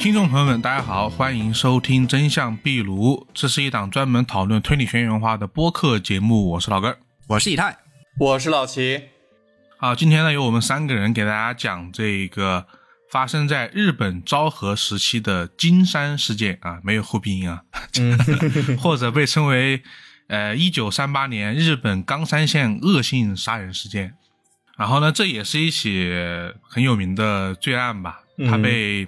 听众朋友们，大家好，欢迎收听《真相壁炉》，这是一档专门讨论推理悬疑文化的播客节目。我是老根，我是以太，我是老齐。好，今天呢，由我们三个人给大家讲这个发生在日本昭和时期的金山事件啊，没有后鼻音啊，或者被称为呃一九三八年日本冈山县恶性杀人事件。然后呢，这也是一起很有名的罪案吧，它被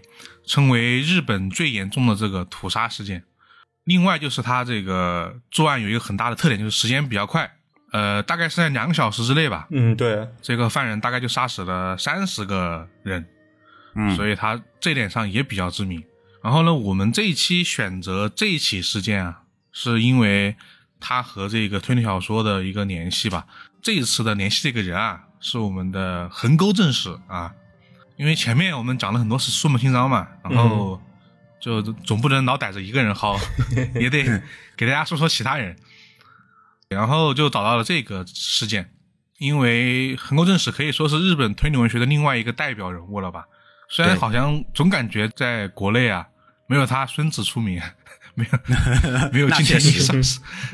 称为日本最严重的这个屠杀事件。另外就是他这个作案有一个很大的特点，就是时间比较快，呃，大概是在两个小时之内吧。嗯，对，这个犯人大概就杀死了三十个人，嗯，所以他这点上也比较致命。然后呢，我们这一期选择这一起事件啊，是因为他和这个推理小说的一个联系吧。这一次的联系这个人啊。是我们的横沟正史啊，因为前面我们讲了很多是书本新章嘛，然后就总不能老逮着一个人薅，也得给大家说说其他人，然后就找到了这个事件，因为横沟正史可以说是日本推理文学的另外一个代表人物了吧，虽然好像总感觉在国内啊没有他孙子出名。没有，没有今天少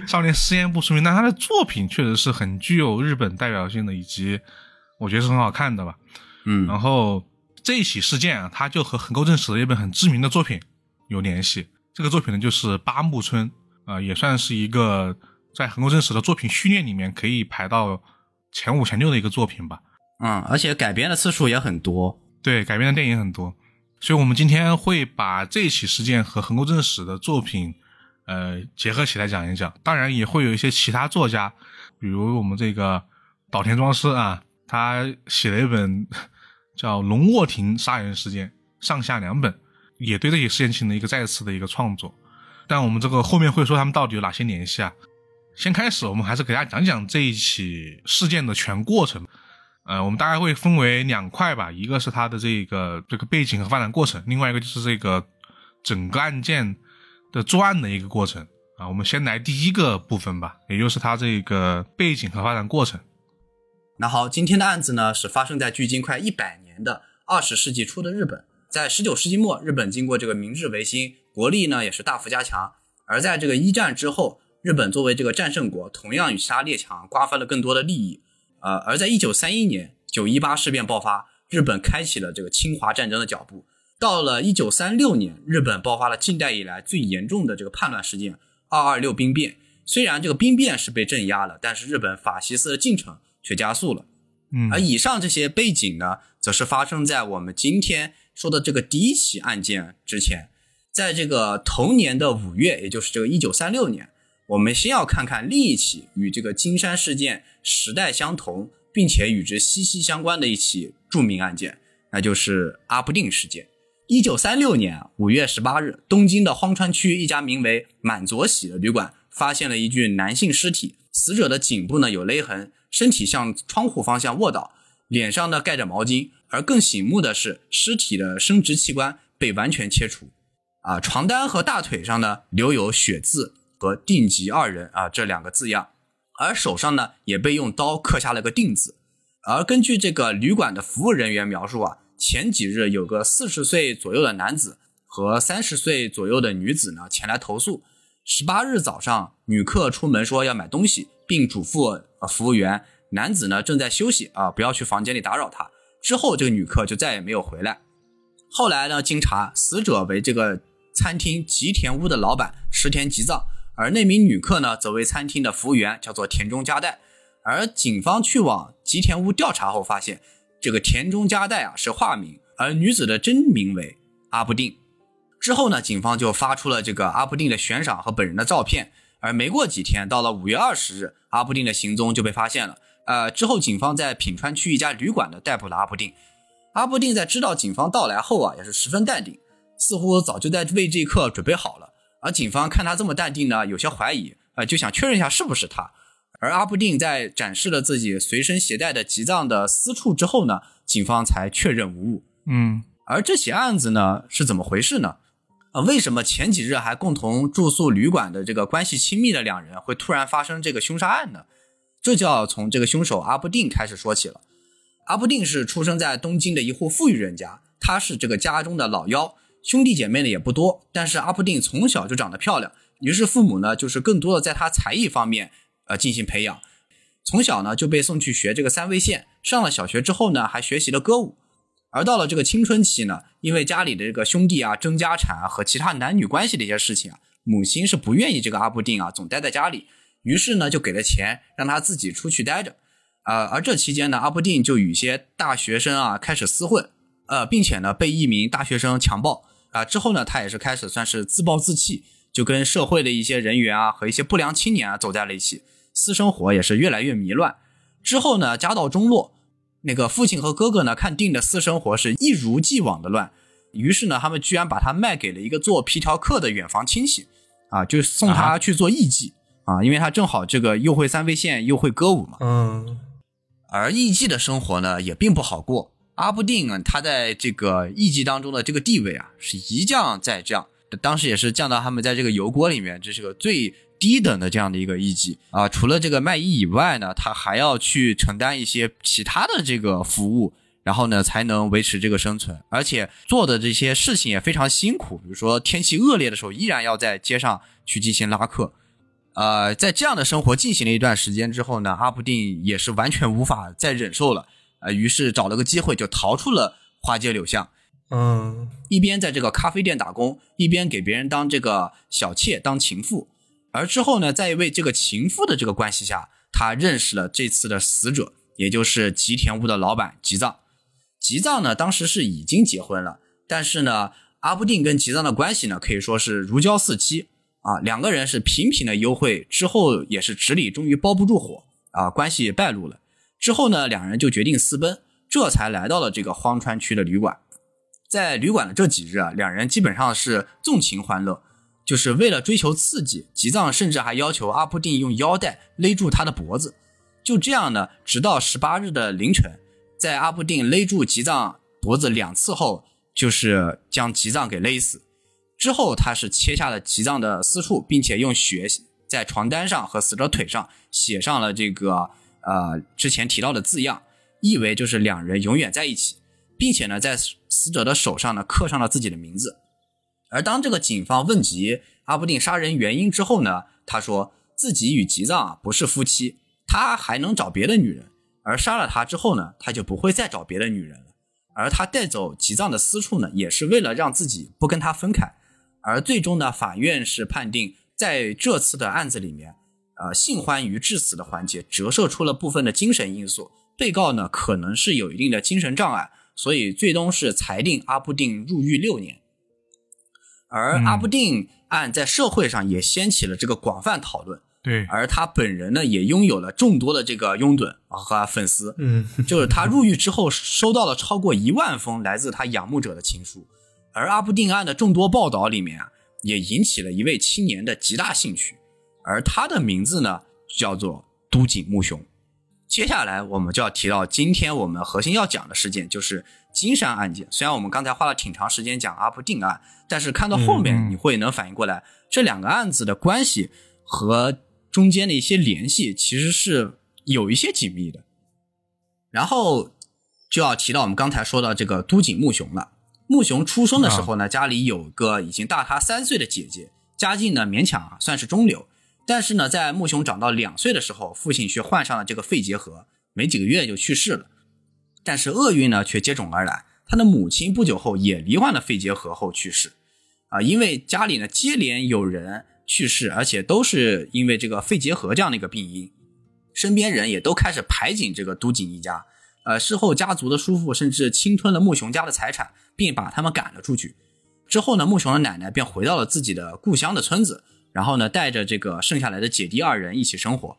少年实验部出名，但他的作品确实是很具有日本代表性的，以及我觉得是很好看的吧。嗯，然后这一起事件啊，它就和横沟正史的一本很知名的作品有联系。这个作品呢，就是八木村啊，也算是一个在横沟正史的作品序列里面可以排到前五前六的一个作品吧。嗯，而且改编的次数也很多，对，改编的电影很多。所以，我们今天会把这起事件和横沟正史的作品，呃，结合起来讲一讲。当然，也会有一些其他作家，比如我们这个岛田庄司啊，他写了一本叫《龙卧亭杀人事件》，上下两本，也对这起事件进行了一个再次的一个创作。但我们这个后面会说他们到底有哪些联系啊？先开始，我们还是给大家讲讲这一起事件的全过程。呃，我们大概会分为两块吧，一个是它的这个这个背景和发展过程，另外一个就是这个整个案件的作案的一个过程啊。我们先来第一个部分吧，也就是它这个背景和发展过程。那好，今天的案子呢是发生在距今快一百年的二十世纪初的日本，在十九世纪末，日本经过这个明治维新，国力呢也是大幅加强，而在这个一战之后，日本作为这个战胜国，同样与其他列强瓜分了更多的利益。呃，而在一九三一年九一八事变爆发，日本开启了这个侵华战争的脚步。到了一九三六年，日本爆发了近代以来最严重的这个叛乱事件——二二六兵变。虽然这个兵变是被镇压了，但是日本法西斯的进程却加速了。嗯，而以上这些背景呢，则是发生在我们今天说的这个第一起案件之前。在这个同年的五月，也就是这个一九三六年。我们先要看看另一起与这个金山事件时代相同，并且与之息息相关的一起著名案件，那就是阿布定事件。一九三六年五月十八日，东京的荒川区一家名为满佐喜的旅馆发现了一具男性尸体，死者的颈部呢有勒痕，身体向窗户方向卧倒，脸上呢盖着毛巾，而更醒目的是尸体的生殖器官被完全切除，啊，床单和大腿上呢留有血渍。和定吉二人啊这两个字样，而手上呢也被用刀刻下了个定字。而根据这个旅馆的服务人员描述啊，前几日有个四十岁左右的男子和三十岁左右的女子呢前来投诉。十八日早上，女客出门说要买东西，并嘱咐服务员，男子呢正在休息啊，不要去房间里打扰他。之后这个女客就再也没有回来。后来呢，经查，死者为这个餐厅吉田屋的老板池田吉藏。而那名女客呢，则为餐厅的服务员，叫做田中加代。而警方去往吉田屋调查后，发现这个田中加代啊是化名，而女子的真名为阿部定。之后呢，警方就发出了这个阿布定的悬赏和本人的照片。而没过几天，到了五月二十日，阿布定的行踪就被发现了。呃，之后警方在品川区一家旅馆呢逮捕了阿布定。阿布定在知道警方到来后啊，也是十分淡定，似乎早就在为这一刻准备好了。而警方看他这么淡定呢，有些怀疑，呃，就想确认一下是不是他。而阿布定在展示了自己随身携带的吉藏的私处之后呢，警方才确认无误。嗯，而这起案子呢是怎么回事呢？呃，为什么前几日还共同住宿旅馆的这个关系亲密的两人会突然发生这个凶杀案呢？这就要从这个凶手阿布定开始说起了。阿布定是出生在东京的一户富裕人家，他是这个家中的老幺。兄弟姐妹呢也不多，但是阿布定从小就长得漂亮，于是父母呢就是更多的在他才艺方面呃进行培养。从小呢就被送去学这个三味线，上了小学之后呢还学习了歌舞。而到了这个青春期呢，因为家里的这个兄弟啊争家产啊和其他男女关系的一些事情啊，母亲是不愿意这个阿布定啊总待在家里，于是呢就给了钱让他自己出去待着。呃，而这期间呢，阿布定就与一些大学生啊开始厮混，呃，并且呢被一名大学生强暴啊。之后呢，他也是开始算是自暴自弃，就跟社会的一些人员啊和一些不良青年啊走在了一起，私生活也是越来越迷乱。之后呢，家道中落，那个父亲和哥哥呢看定的私生活是一如既往的乱，于是呢，他们居然把他卖给了一个做皮条客的远房亲戚，啊，就送他去做艺妓啊，因为他正好这个又会三味线又会歌舞嘛。嗯而艺妓的生活呢，也并不好过。阿布定啊，他在这个艺妓当中的这个地位啊，是一降再降，当时也是降到他们在这个油锅里面，这是个最低等的这样的一个艺妓啊。除了这个卖艺以外呢，他还要去承担一些其他的这个服务，然后呢，才能维持这个生存。而且做的这些事情也非常辛苦，比如说天气恶劣的时候，依然要在街上去进行拉客。呃，在这样的生活进行了一段时间之后呢，阿布定也是完全无法再忍受了，呃，于是找了个机会就逃出了花街柳巷，嗯一边在这个咖啡店打工，一边给别人当这个小妾当情妇。而之后呢，在一位这个情妇的这个关系下，他认识了这次的死者，也就是吉田屋的老板吉藏。吉藏呢，当时是已经结婚了，但是呢，阿布定跟吉藏的关系呢，可以说是如胶似漆。啊，两个人是频频的幽会，之后也是纸里终于包不住火啊，关系败露了。之后呢，两人就决定私奔，这才来到了这个荒川区的旅馆。在旅馆的这几日啊，两人基本上是纵情欢乐，就是为了追求刺激，吉藏甚至还要求阿布定用腰带勒住他的脖子。就这样呢，直到十八日的凌晨，在阿布定勒住吉藏脖子两次后，就是将吉藏给勒死。之后，他是切下了吉藏的私处，并且用血在床单上和死者腿上写上了这个呃之前提到的字样，意为就是两人永远在一起，并且呢，在死者的手上呢刻上了自己的名字。而当这个警方问及阿布定杀人原因之后呢，他说自己与吉藏啊不是夫妻，他还能找别的女人，而杀了他之后呢，他就不会再找别的女人了。而他带走吉藏的私处呢，也是为了让自己不跟他分开。而最终呢，法院是判定在这次的案子里面，呃，性欢愉致死的环节折射出了部分的精神因素，被告呢可能是有一定的精神障碍，所以最终是裁定阿布定入狱六年。而阿布定案在社会上也掀起了这个广泛讨论，对，而他本人呢也拥有了众多的这个拥趸啊和粉丝，嗯就是他入狱之后收到了超过一万封来自他仰慕者的情书。而阿布定案的众多报道里面啊，也引起了一位青年的极大兴趣，而他的名字呢叫做都井木雄。接下来我们就要提到今天我们核心要讲的事件，就是金山案件。虽然我们刚才花了挺长时间讲阿布定案，但是看到后面你会能反应过来，这两个案子的关系和中间的一些联系其实是有一些紧密的。然后就要提到我们刚才说到这个都井木雄了。木雄出生的时候呢，家里有个已经大他三岁的姐姐，家境呢勉强啊算是中流。但是呢，在木雄长到两岁的时候，父亲却患上了这个肺结核，没几个月就去世了。但是厄运呢却接踵而来，他的母亲不久后也罹患了肺结核后去世。啊，因为家里呢接连有人去世，而且都是因为这个肺结核这样的一个病因，身边人也都开始排挤这个都井一家。呃，事后家族的叔父甚至侵吞了木雄家的财产，并把他们赶了出去。之后呢，木雄的奶奶便回到了自己的故乡的村子，然后呢，带着这个剩下来的姐弟二人一起生活。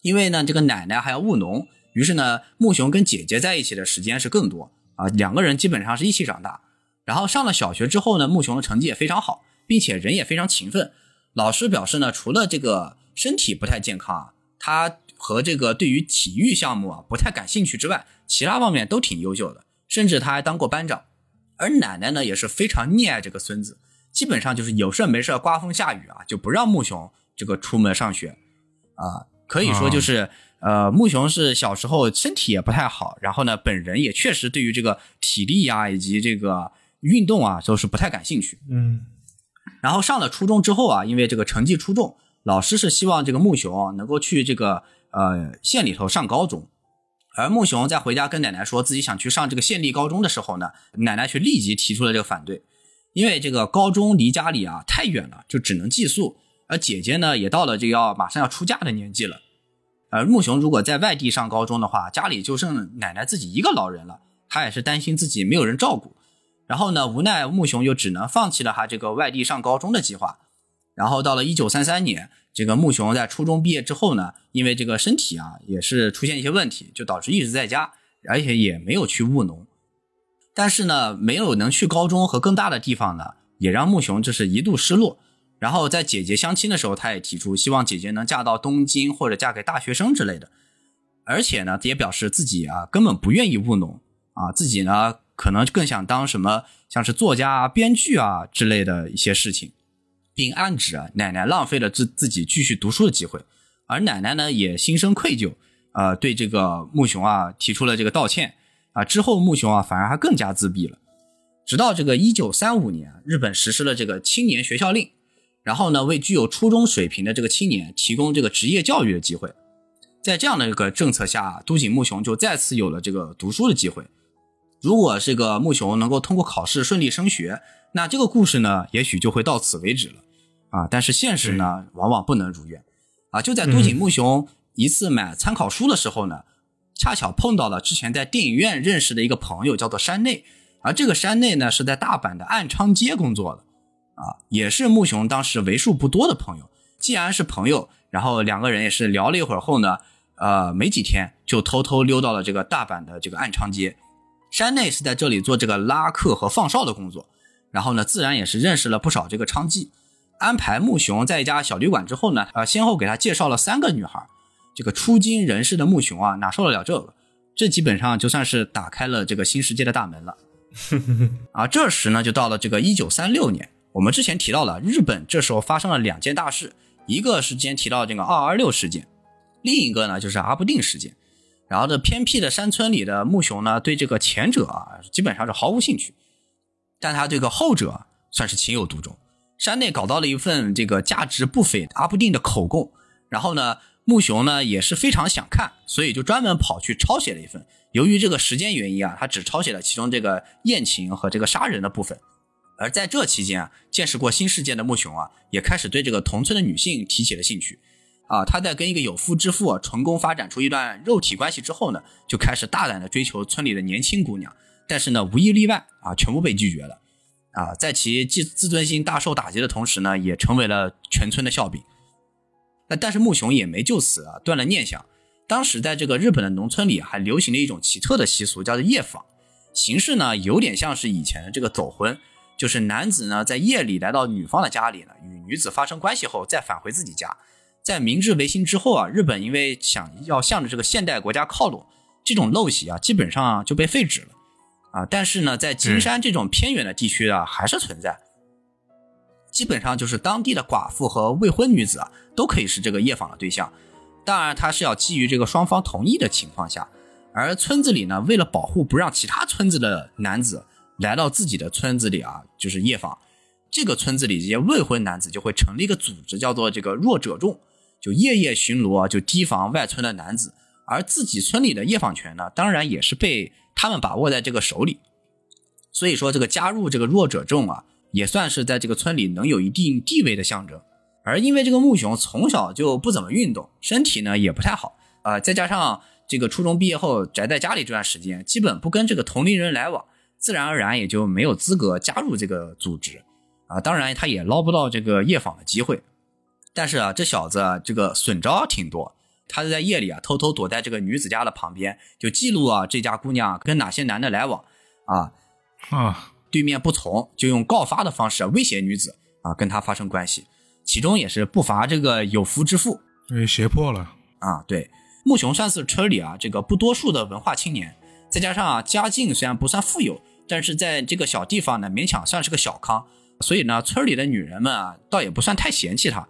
因为呢，这个奶奶还要务农，于是呢，木雄跟姐姐在一起的时间是更多啊。两个人基本上是一起长大。然后上了小学之后呢，木雄的成绩也非常好，并且人也非常勤奋。老师表示呢，除了这个身体不太健康啊，他和这个对于体育项目啊不太感兴趣之外，其他方面都挺优秀的，甚至他还当过班长。而奶奶呢也是非常溺爱这个孙子，基本上就是有事没事刮风下雨啊就不让木雄这个出门上学，啊，可以说就是呃木雄是小时候身体也不太好，然后呢本人也确实对于这个体力呀以及这个运动啊都是不太感兴趣。嗯然后上了初中之后啊，因为这个成绩出众，老师是希望这个穆雄能够去这个呃县里头上高中。而穆雄在回家跟奶奶说自己想去上这个县立高中的时候呢，奶奶却立即提出了这个反对，因为这个高中离家里啊太远了，就只能寄宿。而姐姐呢也到了就要马上要出嫁的年纪了。而穆雄如果在外地上高中的话，家里就剩奶奶自己一个老人了，他也是担心自己没有人照顾。然后呢，无奈穆雄就只能放弃了他这个外地上高中的计划。然后到了一九三三年，这个穆雄在初中毕业之后呢，因为这个身体啊也是出现一些问题，就导致一直在家，而且也没有去务农。但是呢，没有能去高中和更大的地方呢，也让穆雄就是一度失落。然后在姐姐相亲的时候，他也提出希望姐姐能嫁到东京或者嫁给大学生之类的。而且呢，也表示自己啊根本不愿意务农啊，自己呢可能更想当什么像是作家啊、编剧啊之类的一些事情，并暗指啊奶奶浪费了自自己继续读书的机会。而奶奶呢也心生愧疚，呃，对这个穆雄啊提出了这个道歉啊。之后穆雄啊反而还更加自闭了。直到这个一九三五年，日本实施了这个青年学校令。然后呢，为具有初中水平的这个青年提供这个职业教育的机会，在这样的一个政策下，都井木雄就再次有了这个读书的机会。如果这个木雄能够通过考试顺利升学，那这个故事呢，也许就会到此为止了啊。但是现实呢，往往不能如愿啊。就在都井木雄一次买参考书的时候呢，恰巧碰到了之前在电影院认识的一个朋友，叫做山内，而这个山内呢，是在大阪的暗昌街工作的。啊，也是木雄当时为数不多的朋友。既然是朋友，然后两个人也是聊了一会儿后呢，呃，没几天就偷偷溜到了这个大阪的这个暗昌街。山内是在这里做这个拉客和放哨的工作，然后呢，自然也是认识了不少这个娼妓。安排木雄在一家小旅馆之后呢，呃，先后给他介绍了三个女孩。这个出京人士的木雄啊，哪受得了这个？这基本上就算是打开了这个新世界的大门了。啊，这时呢，就到了这个一九三六年。我们之前提到了日本，这时候发生了两件大事，一个是之前提到这个二二六事件，另一个呢就是阿部定事件。然后这偏僻的山村里的木雄呢，对这个前者啊基本上是毫无兴趣，但他对个后者算是情有独钟。山内搞到了一份这个价值不菲阿部定的口供，然后呢木雄呢也是非常想看，所以就专门跑去抄写了一份。由于这个时间原因啊，他只抄写了其中这个宴情和这个杀人的部分。而在这期间啊，见识过新世界的木雄啊，也开始对这个同村的女性提起了兴趣。啊，他在跟一个有妇之妇成功发展出一段肉体关系之后呢，就开始大胆的追求村里的年轻姑娘。但是呢，无一例外啊，全部被拒绝了。啊，在其自自尊心大受打击的同时呢，也成为了全村的笑柄。那但是木雄也没就此啊断了念想。当时在这个日本的农村里，还流行了一种奇特的习俗，叫做夜访。形式呢，有点像是以前的这个走婚。就是男子呢，在夜里来到女方的家里呢，与女子发生关系后，再返回自己家。在明治维新之后啊，日本因为想要向着这个现代国家靠拢，这种陋习啊，基本上就被废止了啊。但是呢，在金山这种偏远的地区啊，还是存在。基本上就是当地的寡妇和未婚女子啊，都可以是这个夜访的对象。当然，它是要基于这个双方同意的情况下。而村子里呢，为了保护不让其他村子的男子。来到自己的村子里啊，就是夜访。这个村子里这些未婚男子就会成立一个组织，叫做这个弱者众，就夜夜巡逻，就提防外村的男子。而自己村里的夜访权呢，当然也是被他们把握在这个手里。所以说，这个加入这个弱者众啊，也算是在这个村里能有一定地位的象征。而因为这个木雄从小就不怎么运动，身体呢也不太好啊，再加上这个初中毕业后宅在家里这段时间，基本不跟这个同龄人来往。自然而然也就没有资格加入这个组织，啊，当然他也捞不到这个夜访的机会。但是啊，这小子啊，这个损招挺多。他是在夜里啊，偷偷躲在这个女子家的旁边，就记录啊这家姑娘跟哪些男的来往，啊啊，对面不从，就用告发的方式威胁女子啊，跟他发生关系。其中也是不乏这个有夫之妇，被胁迫了啊。对，木雄算是村里啊这个不多数的文化青年，再加上啊家境虽然不算富有。但是在这个小地方呢，勉强算是个小康，所以呢，村里的女人们啊，倒也不算太嫌弃他啊。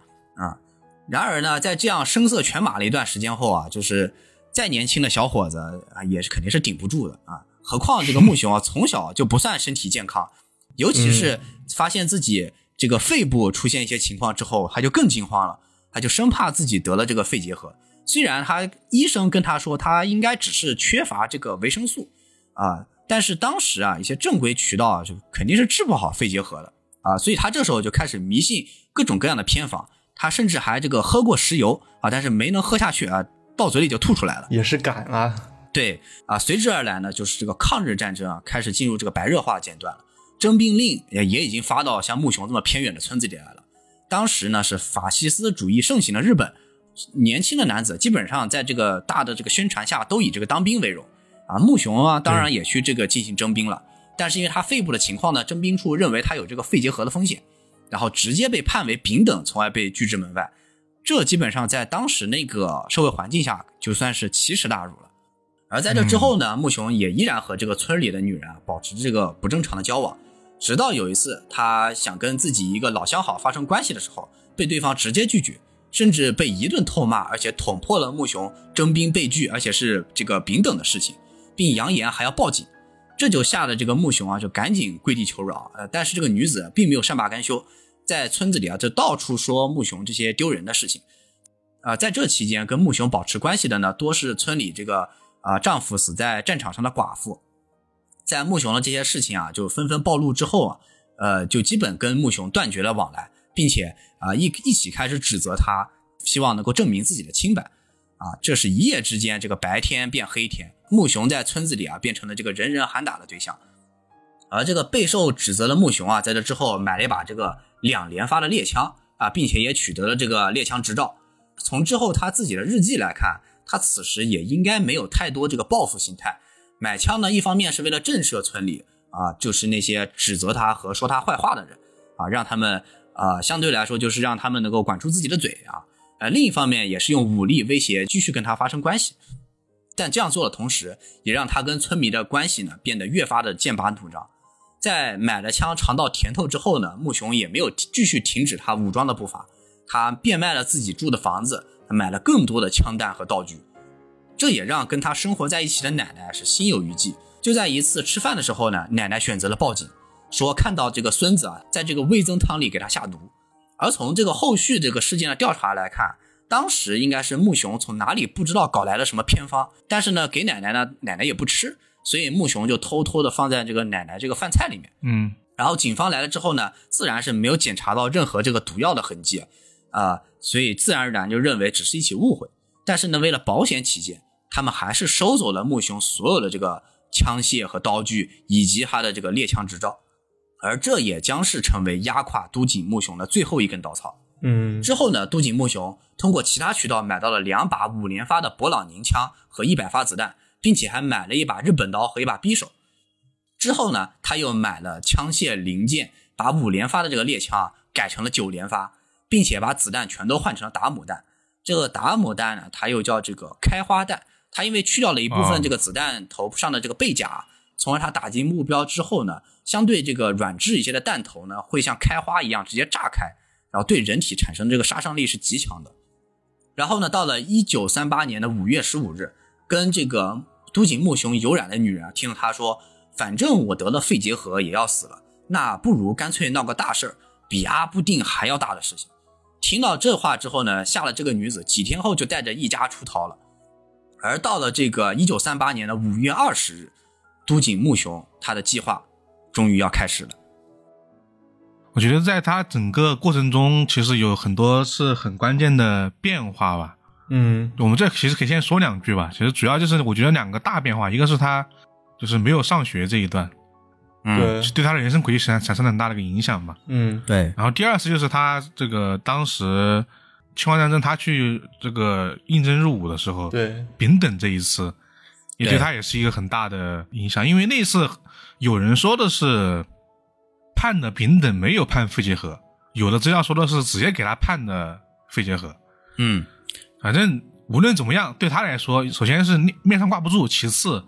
然而呢，在这样声色犬马了一段时间后啊，就是再年轻的小伙子啊，也是肯定是顶不住的啊。何况这个木雄啊，从小就不算身体健康，尤其是发现自己这个肺部出现一些情况之后，他就更惊慌了，他就生怕自己得了这个肺结核。虽然他医生跟他说他应该只是缺乏这个维生素啊，但是当时啊一些正规渠道啊就肯定是治不好肺结核的啊，所以他这时候就开始迷信各种各样的偏方，他甚至还这个喝过石油啊，但是没能喝下去啊，到嘴里就吐出来了。也是敢啊，对啊，随之而来呢，就是这个抗日战争啊开始进入这个白热化阶段了，征兵令也也已经发到像木熊这么偏远的村子里来了。当时呢是法西斯主义盛行的日本。年轻的男子基本上在这个大的这个宣传下，都以这个当兵为荣啊。木熊啊，当然也去这个进行征兵了，但是因为他肺部的情况呢，征兵处认为他有这个肺结核的风险，然后直接被判为丙等，从而被拒之门外。这基本上在当时那个社会环境下，就算是奇耻大辱了。而在这之后呢，木雄也依然和这个村里的女人保持这个不正常的交往，直到有一次他想跟自己一个老相好发生关系的时候，被对方直接拒绝。甚至被一顿痛骂，而且捅破了木雄征兵被拒，而且是这个丙等的事情，并扬言还要报警，这就吓得这个木雄啊，就赶紧跪地求饶。呃，但是这个女子并没有善罢甘休，在村子里啊，就到处说木熊这些丢人的事情。啊，在这期间跟木熊保持关系的呢，多是村里这个啊丈夫死在战场上的寡妇。在木熊的这些事情啊，就纷纷暴露之后啊，呃，就基本跟木熊断绝了往来。并且啊一一起开始指责他，希望能够证明自己的清白，啊，这是一夜之间，这个白天变黑天，木熊在村子里啊变成了这个人人喊打的对象，而这个备受指责的木熊啊，在这之后买了一把这个两连发的猎枪啊，并且也取得了这个猎枪执照。从之后他自己的日记来看，他此时也应该没有太多这个报复心态。买枪呢，一方面是为了震慑村里啊，就是那些指责他和说他坏话的人啊，让他们。啊，相对来说就是让他们能够管住自己的嘴啊，呃，另一方面也是用武力威胁继续跟他发生关系，但这样做的同时，也让他跟村民的关系呢变得越发的剑拔弩张。在买了枪尝到甜头之后呢，木雄也没有继续停止他武装的步伐，他变卖了自己住的房子，买了更多的枪弹和道具，这也让跟他生活在一起的奶奶是心有余悸。就在一次吃饭的时候呢，奶奶选择了报警。说看到这个孙子啊，在这个味增汤里给他下毒，而从这个后续这个事件的调查来看，当时应该是木雄从哪里不知道搞来了什么偏方，但是呢给奶奶呢，奶奶也不吃，所以木熊就偷偷的放在这个奶奶这个饭菜里面。嗯，然后警方来了之后呢，自然是没有检查到任何这个毒药的痕迹，啊，所以自然而然就认为只是一起误会。但是呢，为了保险起见，他们还是收走了木熊所有的这个枪械和刀具，以及他的这个猎枪执照。而这也将是成为压垮都井木雄的最后一根稻草。嗯，之后呢，都井木雄通过其他渠道买到了两把五连发的勃朗宁枪和一百发子弹，并且还买了一把日本刀和一把匕首。之后呢，他又买了枪械零件，把五连发的这个猎枪啊改成了九连发，并且把子弹全都换成了达姆弹。这个达姆弹呢，它又叫这个开花弹，它因为去掉了一部分这个子弹头上的这个背甲。从而它打击目标之后呢，相对这个软质一些的弹头呢，会像开花一样直接炸开，然后对人体产生这个杀伤力是极强的。然后呢，到了一九三八年的五月十五日，跟这个都井木雄有染的女人，听了他说，反正我得了肺结核也要死了，那不如干脆闹个大事儿，比阿布定还要大的事情。听到这话之后呢，吓了这个女子，几天后就带着一家出逃了。而到了这个一九三八年的五月二十日。都井木雄他的计划终于要开始了。我觉得在他整个过程中，其实有很多是很关键的变化吧。嗯，我们这其实可以先说两句吧。其实主要就是我觉得两个大变化，一个是他就是没有上学这一段，对，对他的人生轨迹产产生了很大的一个影响嘛。嗯，对。然后第二次就是他这个当时侵华战争，他去这个应征入伍的时候，对，丙等这一次。也对他也是一个很大的影响，因为那次有人说的是判的丙等，没有判肺结核；有的资料说的是直接给他判的肺结核。嗯，反正无论怎么样，对他来说，首先是面上挂不住，其次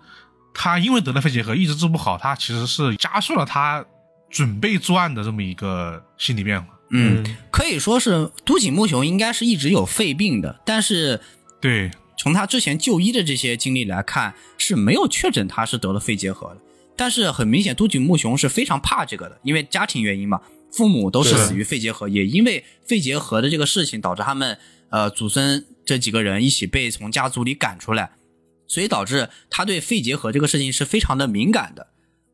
他因为得了肺结核一直治不好，他其实是加速了他准备作案的这么一个心理变化。嗯，可以说是都井木雄应该是一直有肺病的，但是对。从他之前就医的这些经历来看，是没有确诊他是得了肺结核的。但是很明显，都井木雄是非常怕这个的，因为家庭原因嘛，父母都是死于肺结核，也因为肺结核的这个事情，导致他们呃祖孙这几个人一起被从家族里赶出来，所以导致他对肺结核这个事情是非常的敏感的。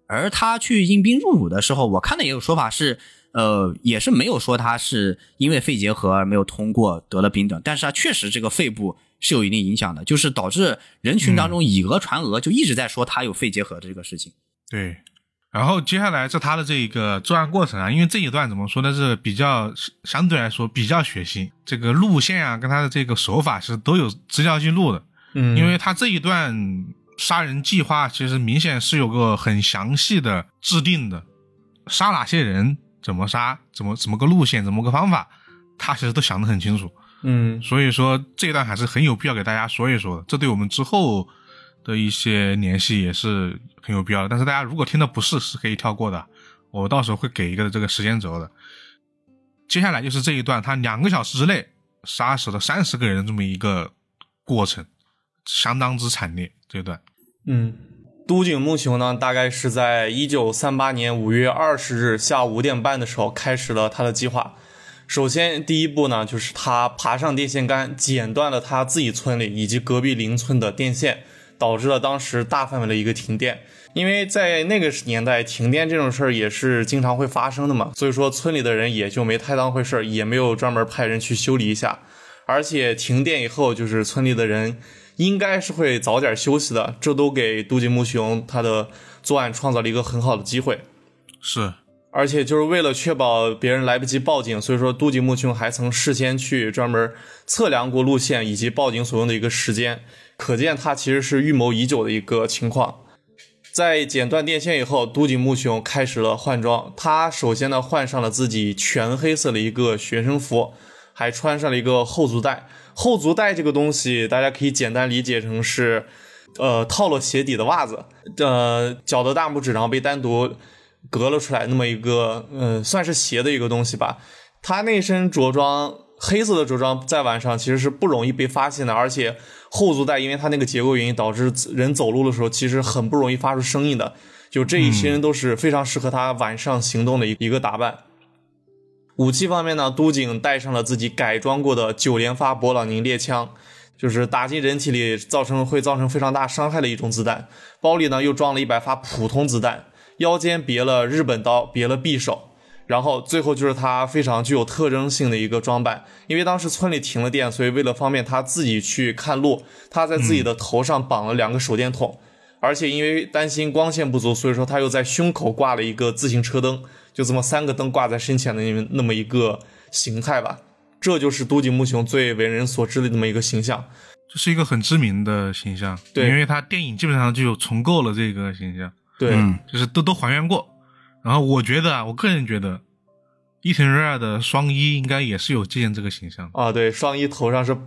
而他去应兵入伍的时候，我看的也有说法是，呃，也是没有说他是因为肺结核而没有通过得了病的，但是他确实这个肺部是有一定影响的，就是导致人群当中以讹传讹，就一直在说他有肺结核的这个事情。对，然后接下来是他的这一个作案过程啊，因为这一段怎么说呢，是比较相对来说比较血腥，这个路线啊跟他的这个手法是都有资料记录的，嗯，因为他这一段杀人计划其实明显是有个很详细的制定的，杀哪些人，怎么杀，怎么怎么个路线，怎么个方法，他其实都想得很清楚，嗯。所以说这一段还是很有必要给大家说一说的，这对我们之后的一些联系也是很有必要的。但是大家如果听的不是，是可以跳过的，我到时候会给一个这个时间轴的。接下来就是这一段，他两个小时之内杀死了三十个人这么一个过程，相当之惨烈。这一段，嗯，都井木雄呢，大概是在一九三八年五月二十日下午五点半的时候开始了他的计划。首先，第一步呢，就是他爬上电线杆，剪断了他自己村里以及隔壁邻村的电线，导致了当时大范围的一个停电。因为在那个年代，停电这种事儿也是经常会发生的嘛，所以说村里的人也就没太当回事儿，也没有专门派人去修理一下。而且停电以后，就是村里的人应该是会早点休息的，这都给都吉木雄他的作案创造了一个很好的机会。是而且就是为了确保别人来不及报警，所以说都吉木雄还曾事先去专门测量过路线以及报警所用的一个时间，可见他其实是预谋已久的一个情况。在剪断电线以后，都井木雄开始了换装。他首先呢换上了自己全黑色的一个学生服，还穿上了一个后足带。后足带这个东西，大家可以简单理解成是，呃，套了鞋底的袜子，呃，脚的大拇指然后被单独隔了出来，那么一个，呃，算是鞋的一个东西吧。他那身着装，黑色的着装，在晚上其实是不容易被发现的，而且后足带因为它那个结构原因，导致人走路的时候其实很不容易发出声音的。就这一身都是非常适合他晚上行动的一一个打扮。武器方面呢，都井带上了自己改装过的九连发勃朗宁猎枪，就是打进人体里造成会造成非常大伤害的一种子弹。包里呢又装了一百发普通子弹，腰间别了日本刀，别了匕首。然后最后就是他非常具有特征性的一个装扮，因为当时村里停了电，所以为了方便他自己去看路，他在自己的头上绑了两个手电筒，而且因为担心光线不足，所以说他又在胸口挂了一个自行车灯，就这么三个灯挂在身前的那么那么一个形态吧。这就是都井木雄最为人所知的那么一个形象。这是一个很知名的形象，对因为他电影基本上就有重构了这个形象，对，嗯就是都都还原过。然后我觉得啊，我个人觉得，伊藤润二的双一应该也是有借鉴这个形象，啊，对，双一头上是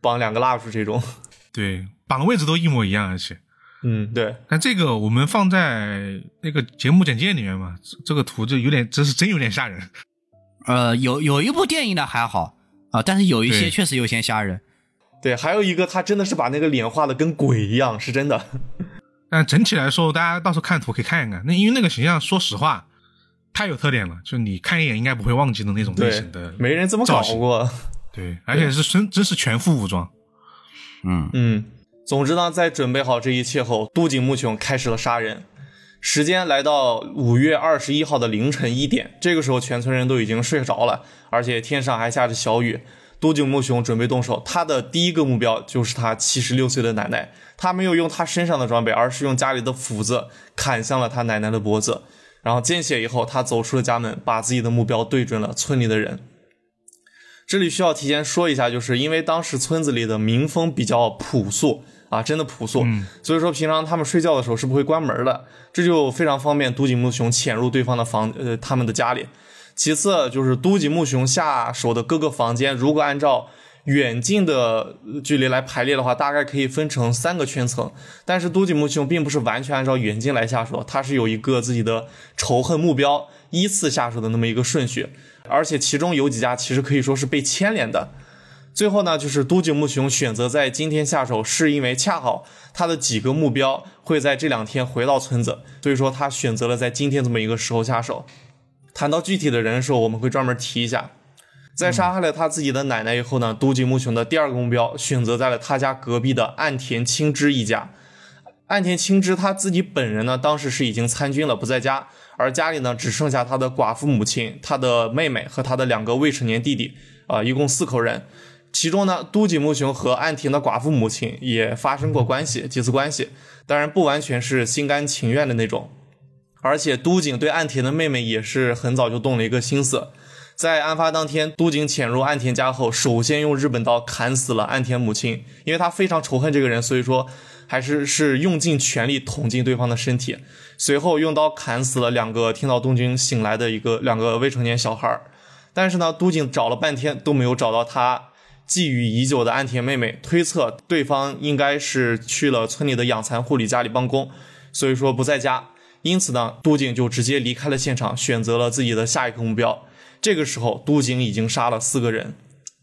绑两个蜡烛这种。对，绑的位置都一模一样，而且。嗯，对，但这个我们放在那个节目简介里面嘛，这这个图就有点，这是真有点吓人。呃，有有一部电影呢还好啊、但是有一些确实有些吓人。对，还有一个他真的是把那个脸画的跟鬼一样，是真的。但整体来说，大家到时候看图可以看一看。那因为那个形象，说实话，太有特点了，就你看一眼应该不会忘记的那种类型的，。没人这么搞过。对，而且是真真是全副武装。嗯，嗯，总之呢，在准备好这一切后，都井木雄开始了杀人。时间来到五月二十一号的凌晨一点，这个时候全村人都已经睡着了，而且天上还下着小雨。都井木雄准备动手，他的第一个目标就是他七十六岁的奶奶。他没有用他身上的装备，而是用家里的斧子砍向了他奶奶的脖子。然后见血以后，他走出了家门，把自己的目标对准了村里的人。这里需要提前说一下，就是因为当时村子里的民风比较朴素啊，真的朴素，所以说平常他们睡觉的时候是不会关门的，这就非常方便都井木雄潜入对方的房呃他们的家里。其次就是都井木雄下手的各个房间，如果按照远近的距离来排列的话，大概可以分成三个圈层。但是都井木雄并不是完全按照远近来下手，他是有一个自己的仇恨目标，依次下手的那么一个顺序。而且其中有几家其实可以说是被牵连的。最后呢，就是都井木雄选择在今天下手，是因为恰好他的几个目标会在这两天回到村子，所以说他选择了在今天这么一个时候下手。谈到具体的人的时候，我们会专门提一下。在杀害了他自己的奶奶以后呢，都井木雄的第二个目标选择在了他家隔壁的岸田清之一家。岸田清之他自己本人呢，当时是已经参军了，不在家，而家里呢只剩下他的寡妇母亲、他的妹妹和他的两个未成年弟弟，啊、一共四口人。其中呢，都井木雄和岸田的寡妇母亲也发生过关系，几次关系，当然不完全是心甘情愿的那种。而且都井对岸田的妹妹也是很早就动了一个心思，在案发当天，都井潜入岸田家后，首先用日本刀砍死了岸田母亲，因为他非常仇恨这个人，所以说还是是用尽全力捅进对方的身体，随后用刀砍死了两个听到东京醒来的一个两个未成年小孩儿。但是呢，都井找了半天都没有找到他觊觎已久的岸田妹妹，推测对方应该是去了村里的养蚕户里家里帮工，所以说不在家。因此呢，都井就直接离开了现场，选择了自己的下一个目标。这个时候，都井已经杀了四个人。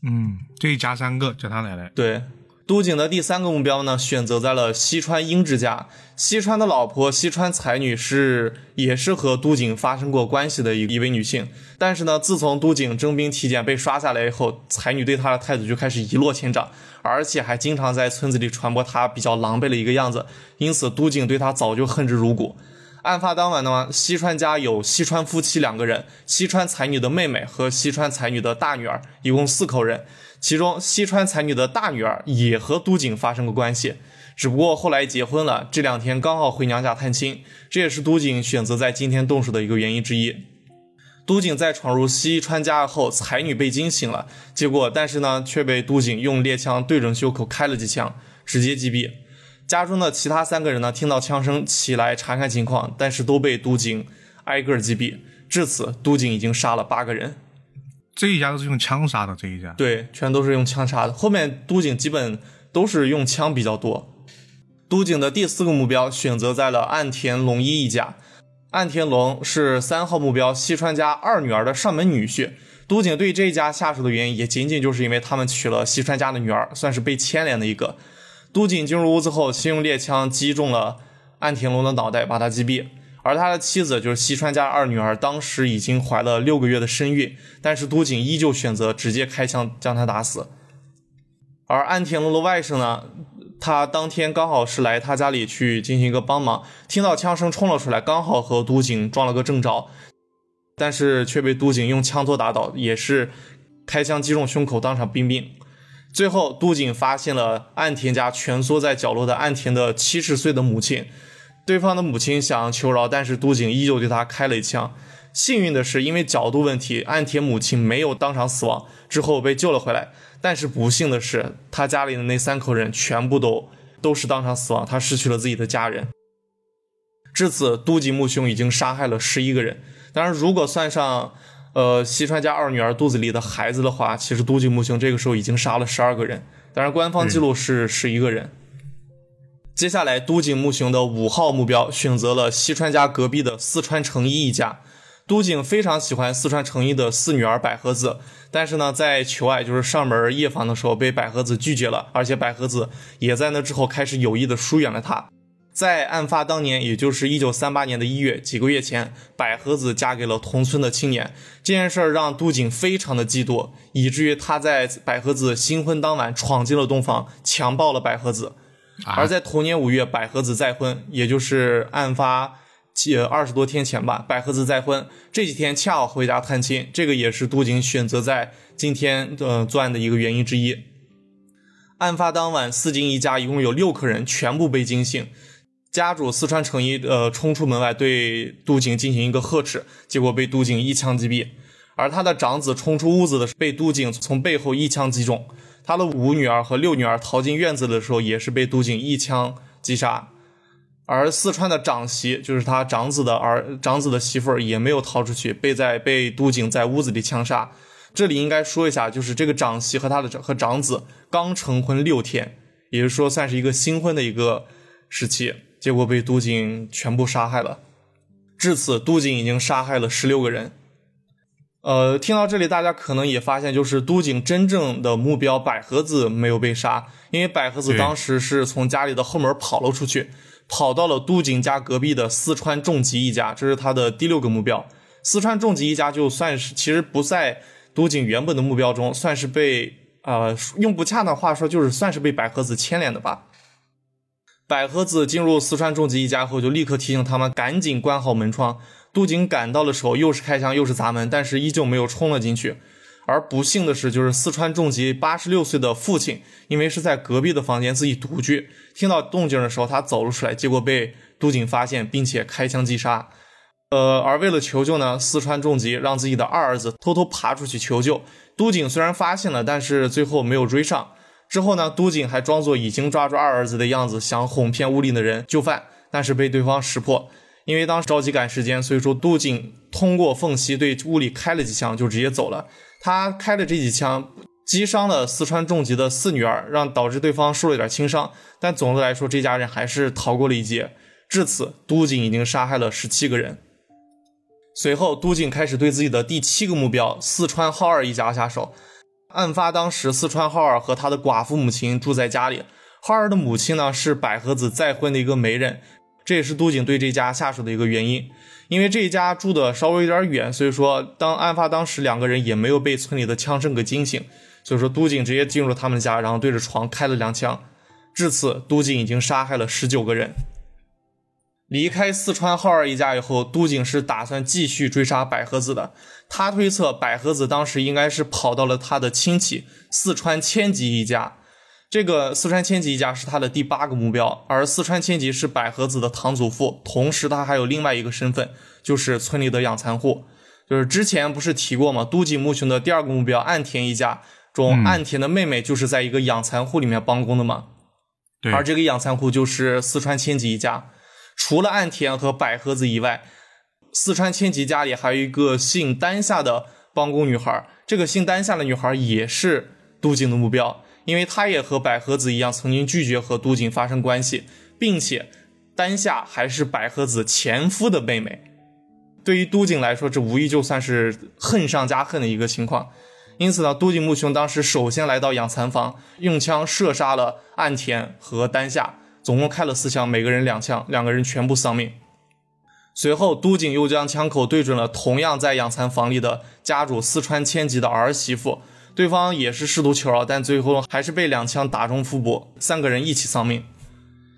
嗯，这一家三个，叫他奶奶。对，都井的第三个目标呢，选择在了西川英之家。西川的老婆西川才女是也是和都井发生过关系的一一位女性，但是呢，自从都井征兵体检被刷下来以后，才女对她的态度就开始一落千丈，而且还经常在村子里传播他比较狼狈的一个样子，因此都井对他早就恨之入骨。案发当晚呢，西川家有西川夫妻两个人，西川才女的妹妹和西川才女的大女儿，一共四口人。其中西川才女的大女儿也和都井发生过关系，只不过后来结婚了。这两天刚好回娘家探亲，这也是都井选择在今天动手的一个原因之一。都井在闯入西川家后，才女被惊醒了，结果但是呢，却被都井用猎枪对准胸口开了几枪，直接击毙。家中的其他三个人呢，听到枪声起来查看情况，但是都被都井挨个击毙。至此，都井已经杀了八个人。这一家都是用枪杀的，这一家。对，全都是用枪杀的。后面都井基本都是用枪比较多。都井的第四个目标选择在了岸田龙一一家。岸田龙是三号目标西川家二女儿的上门女婿。都井对这一家下手的原因，也仅仅就是因为他们娶了西川家的女儿，算是被牵连的一个。都井进入屋子后，先用猎枪击中了岸田龙的脑袋，把他击毙。而他的妻子就是西川家二女儿，当时已经怀了六个月的身孕，但是都井依旧选择直接开枪将他打死。而岸田龙的外甥呢，他当天刚好是来他家里去进行一个帮忙，听到枪声冲了出来，刚好和都井撞了个正着，但是却被都井用枪托打倒，也是开枪击中胸口，当场毙命。最后，都井发现了岸田家蜷缩在角落的岸田的七十岁的母亲。对方的母亲想求饶，但是都井依旧对他开了一枪。幸运的是，因为角度问题，岸田母亲没有当场死亡，之后被救了回来。但是不幸的是，他家里的那三口人全部都都是当场死亡，他失去了自己的家人。至此，都井木雄已经杀害了十一个人。当然，如果算上呃西川家二女儿肚子里的孩子的话，其实都井木雄这个时候已经杀了十二个人。当然，官方记录是十一个人。接下来，都井木雄的五号目标选择了西川家隔壁的四川成一一家。都井非常喜欢四川成一的四女儿百合子，但是呢，在求爱就是上门夜访的时候被百合子拒绝了，而且百合子也在那之后开始有意的疏远了他。在案发当年，也就是一九三八年的一月，几个月前，百合子嫁给了同村的青年。这件事儿让都景非常的嫉妒，以至于他在百合子新婚当晚闯进了洞房，强暴了百合子。而在同年五月，百合子再婚，也就是案发呃二十多天前吧，百合子再婚。这几天恰好回家探亲，这个也是都景选择在今天呃作案的一个原因之一。案发当晚，四金一家一共有六口人，全部被惊醒。家主四川成一呃冲出门外对都景进行一个呵斥，结果被都景一枪击毙。而他的长子冲出屋子的时候被都景从背后一枪击中。他的五女儿和六女儿逃进院子的时候，也是被都景一枪击杀。而四川的长媳，就是他长子的儿长子的媳妇儿，也没有逃出去，被在被都景在屋子里枪杀。这里应该说一下，就是这个长媳和他的和长子刚成婚六天，也就是说算是一个新婚的一个时期，结果被都井全部杀害了。至此，都井已经杀害了十六个人。呃，听到这里，大家可能也发现，就是都井真正的目标百合子没有被杀，因为百合子当时是从家里的后门跑了出去，跑到了都井家隔壁的四川重吉一家，这是他的第六个目标。四川重吉一家就算是其实不在都井原本的目标中，算是被呃用不恰当话说，就是算是被百合子牵连的吧。百合子进入四川重吉一家后，就立刻提醒他们赶紧关好门窗。都井赶到的时候，又是开枪又是砸门，但是依旧没有冲了进去。而不幸的是，就是四川重吉八十六岁的父亲，因为是在隔壁的房间自己独居，听到动静的时候，他走了出来，结果被都井发现，并且开枪击杀。呃，而为了求救呢，四川重吉让自己的二儿子偷偷爬出去求救。都井虽然发现了，但是最后没有追上。之后呢，都井还装作已经抓住二儿子的样子，想哄骗屋里的人就范，但是被对方识破。因为当时着急赶时间，所以说都井通过缝隙对屋里开了几枪，就直接走了。他开了这几枪，击伤了四川重疾的四女儿，让导致对方受了点轻伤。但总的来说，这家人还是逃过了一劫。至此，都井已经杀害了十七个人。随后，都井开始对自己的第七个目标四川浩二一家下手。案发当时，四川浩二和他的寡妇母亲住在家里。浩二的母亲呢是百合子再婚的一个媒人。这也是都井对这家下手的一个原因，因为这一家住的稍微有点远，所以说当案发当时两个人也没有被村里的枪声给惊醒，所以说都井直接进入了他们家，然后对着床开了两枪。至此，都井已经杀害了十九个人。离开四川浩二一家以后，都井是打算继续追杀百合子的。他推测百合子当时应该是跑到了他的亲戚四川千吉一家。这个四川千吉一家是他的第八个目标，而四川千吉是百合子的堂祖父，同时他还有另外一个身份，就是村里的养蚕户。就是之前不是提过吗？都井木雄的第二个目标岸田一家中，嗯岸田的妹妹就是在一个养蚕户里面帮工的嘛。对，而这个养蚕户就是四川千吉一家。除了岸田和百合子以外，四川千吉家里还有一个姓丹下的帮工女孩。这个姓丹下的女孩也是都井的目标。因为她也和百合子一样，曾经拒绝和都井发生关系，并且丹下还是百合子前夫的妹妹。对于都井来说，这无疑就算是恨上加恨的一个情况。因此呢，都井木雄当时首先来到养蚕房，用枪射杀了岸田和丹下，总共开了四枪，每个人两枪，两个人全部丧命。随后，都井又将枪口对准了同样在养蚕房里的家主四川千吉的儿媳妇。对方也是试图求饶，但最后还是被两枪打中腹部，三个人一起丧命。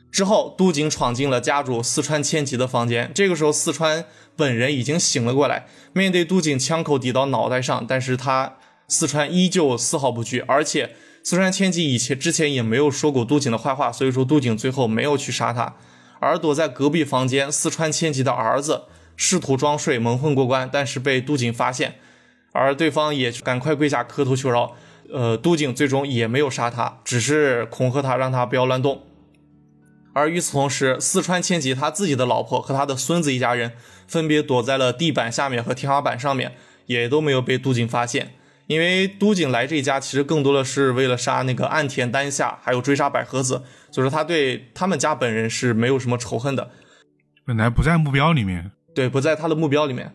之后，都井闯进了家主四川千吉的房间。这个时候，四川本人已经醒了过来，面对都井枪口抵到脑袋上，但是他四川依旧丝毫不惧，而且四川千吉以前之前也没有说过都井的坏话，所以说都井最后没有去杀他。而躲在隔壁房间四川千吉的儿子试图装睡蒙混过关，但是被都井发现。而对方也赶快跪下磕头求饶，呃，都井最终也没有杀他，只是恐吓他，让他不要乱动。而与此同时，四川千吉他自己的老婆和他的孙子一家人分别躲在了地板下面和天花板上面，也都没有被都井发现。因为都井来这一家其实更多的是为了杀那个岸田丹下，还有追杀百合子，所以说他对他们家本人是没有什么仇恨的，本来不在目标里面。对，不在他的目标里面。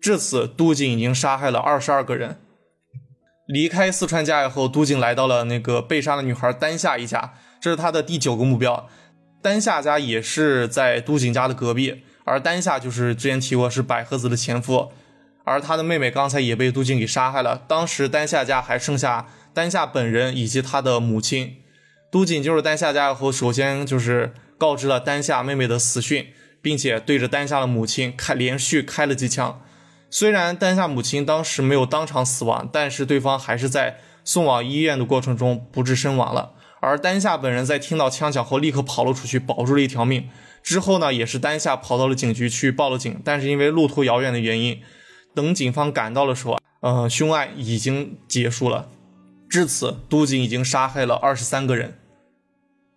至此，都井已经杀害了二十二个人。离开四川家以后，都井来到了那个被杀的女孩丹下一家，这是他的第九个目标。丹下家也是在都井家的隔壁，而丹下就是之前提过是百合子的前夫，而他的妹妹刚才也被都井给杀害了。当时丹下家还剩下丹下本人以及他的母亲。都井进入丹下家以后，首先就是告知了丹下妹妹的死讯，并且对着丹下的母亲开连续开了几枪。虽然丹下母亲当时没有当场死亡，但是对方还是在送往医院的过程中不治身亡了。而丹下本人在听到枪响后立刻跑了出去，保住了一条命。之后呢，也是丹下跑到了警局去报了警，但是因为路途遥远的原因，等警方赶到的时候，呃，凶案已经结束了。至此，都井已经杀害了二十三个人。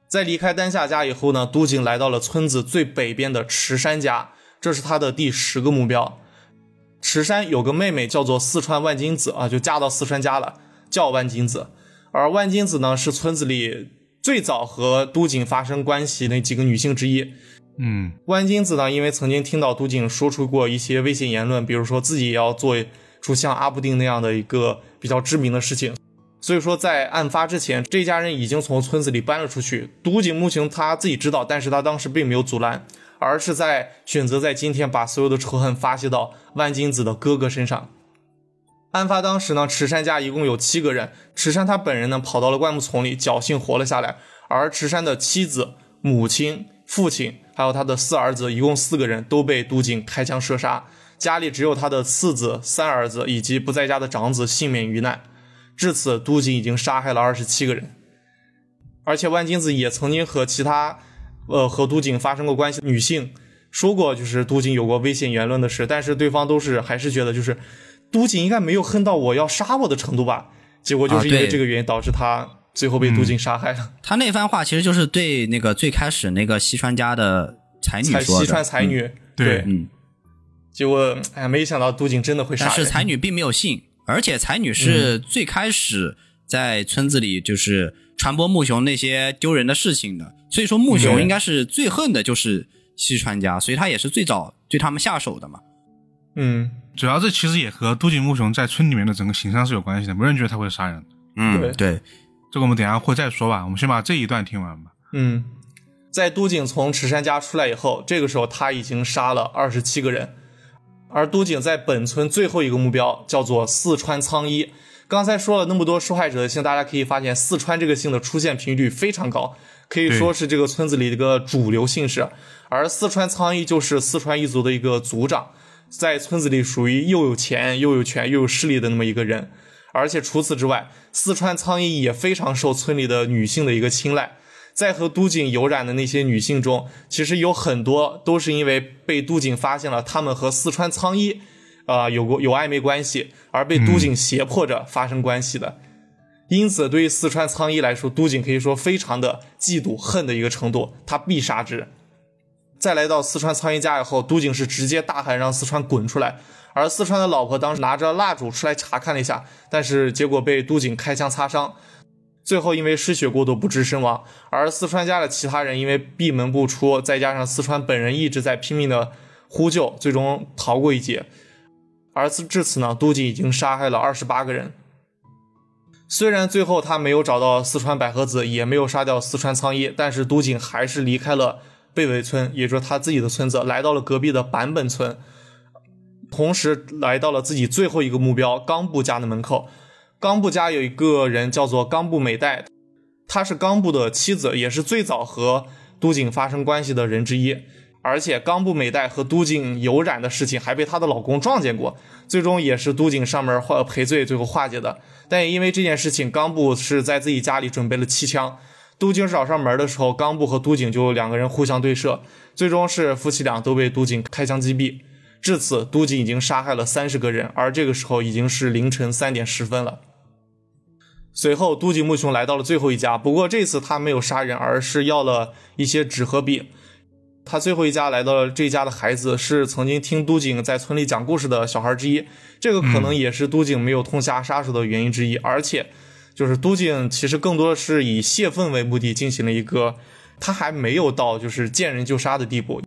在离开丹下家以后呢，都井来到了村子最北边的池山家，这是他的第十个目标。池山有个妹妹叫做四川万金子啊，就嫁到四川家了，叫万金子。而万金子呢，是村子里最早和都井发生关系那几个女性之一。嗯，万金子呢，因为曾经听到都井说出过一些危险言论，比如说自己也要做出像阿布丁那样的一个比较知名的事情。所以说，在案发之前，这家人已经从村子里搬了出去。都井木雄他自己知道，但是他当时并没有阻拦，而是在选择在今天把所有的仇恨发泄到万金子的哥哥身上。案发当时呢，池山家一共有七个人，池山他本人呢跑到了灌木丛里，侥幸活了下来，而池山的妻子、母亲、父亲还有他的四儿子，一共四个人都被都井开枪射杀，家里只有他的次子、三儿子以及不在家的长子幸免于难。至此，都井已经杀害了二十七个人，而且万金子也曾经和其他，呃，和都井发生过关系的女性说过，就是都井有过危险言论的事，但是对方都是还是觉得就是都井应该没有恨到我要杀我的程度吧，结果就是因为这个原因导致他最后被杜静杀害了。他那番话其实就是对那个最开始那个西川家的才女说的，西川才女，对，嗯，结果哎，没想到杜静真的会杀人，但是才女并没有信。而且才女是最开始在村子里就是传播木熊那些丢人的事情的，所以说木熊应该是最恨的就是西川家，所以他也是最早对他们下手的嘛。嗯，主要这其实也和杜井木雄在村里面的整个形象是有关系的，没人觉得他会杀人。嗯，对。对，这个我们等下会再说吧，我们先把这一段听完吧。嗯，在都井从池山家出来以后，这个时候他已经杀了二十七个人。而都井在本村最后一个目标叫做四川苍一。刚才说了那么多受害者的姓，大家可以发现四川这个姓的出现频率非常高，可以说是这个村子里的一个主流姓氏。而四川苍一就是四川一族的一个族长，在村子里属于又有钱又有权又有势力的那么一个人。而且除此之外，四川苍蝇也非常受村里的女性的一个青睐。在和都井有染的那些女性中，其实有很多都是因为被都井发现了，他们和四川苍蝇，啊，有过有暧昧关系，而被都井胁迫着发生关系的。因此，对于四川苍蝇来说，都井可以说非常的嫉妒恨的一个程度，他必杀之。再来到四川苍蝇家以后，都井是直接大喊让四川滚出来，而四川的老婆当时拿着蜡烛出来查看了一下，但是结果被都井开枪擦伤。最后因为失血过多不治身亡，而四川家的其他人因为闭门不出，再加上四川本人一直在拼命的呼救，最终逃过一劫。而至此呢，都井已经杀害了二十八个人。虽然最后他没有找到四川百合子，也没有杀掉四川苍一，但是都井还是离开了贝尾村，也就是他自己的村子，来到了隔壁的坂本村，同时来到了自己最后一个目标冈部家的门口。冈部家有一个人叫做冈部美代，她是冈部的妻子，也是最早和都井发生关系的人之一。而且冈部美代和都井有染的事情还被她的老公撞见过，最终也是都井上门化赔罪，最后化解的。但也因为这件事情，冈部是在自己家里准备了气枪，都井找上门的时候，冈部和都井就两个人互相对射，最终是夫妻俩都被都井开枪击毙。至此，都井已经杀害了三十个人，而这个时候已经是凌晨三点十分了。随后，都井木雄来到了最后一家，不过这次他没有杀人，而是要了一些纸和笔。他最后一家来到了这家的孩子是曾经听都井在村里讲故事的小孩之一，这个可能也是都井没有痛下杀手的原因之一。而且，就是都井其实更多的是以泄愤为目的进行了一个，他还没有到就是见人就杀的地步，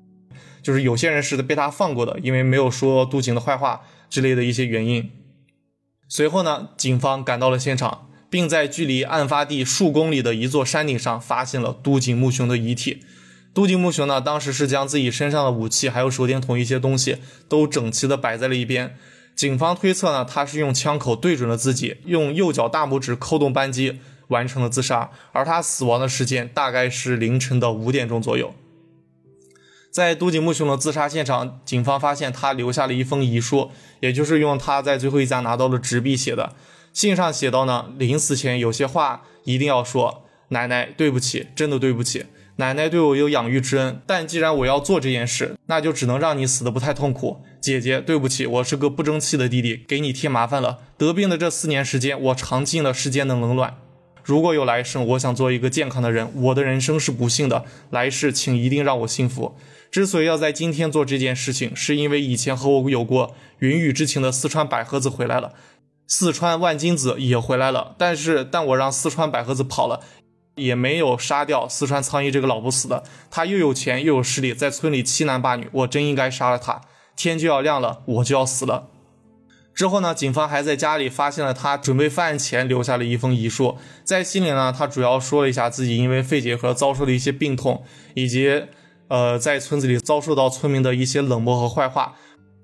就是有些人是被他放过的，因为没有说都井的坏话之类的一些原因。随后呢，警方赶到了现场。并在距离案发地数公里的一座山顶上发现了都井木雄的遗体。都井木雄呢，当时是将自己身上的武器还有手电筒一些东西都整齐的摆在了一边。警方推测呢，他是用枪口对准了自己，用右脚大拇指扣动扳机完成了自杀。而他死亡的时间大概是凌晨的五点钟左右。在都井木雄的自杀现场，警方发现他留下了一封遗书，也就是用他在最后一家拿到的纸币写的。信上写道呢，临死前有些话一定要说。奶奶，对不起，真的对不起。奶奶对我有养育之恩，但既然我要做这件事，那就只能让你死的不太痛苦。姐姐，对不起，我是个不争气的弟弟，给你添麻烦了。得病的这四年时间，我尝尽了世间的冷暖。如果有来生，我想做一个健康的人。我的人生是不幸的，来世请一定让我幸福。之所以要在今天做这件事情，是因为以前和我有过云雨之情的四川百合子回来了。四川万金子也回来了，但是但我让四川百合子跑了，也没有杀掉四川苍蝇这个老不死的。他又有钱又有势力，在村里欺男霸女，我真应该杀了他。天就要亮了，我就要死了。之后呢，警方还在家里发现了他准备犯案前留下了一封遗书，在信里呢，他主要说了一下自己因为肺结核遭受的一些病痛，以及呃在村子里遭受到村民的一些冷漠和坏话，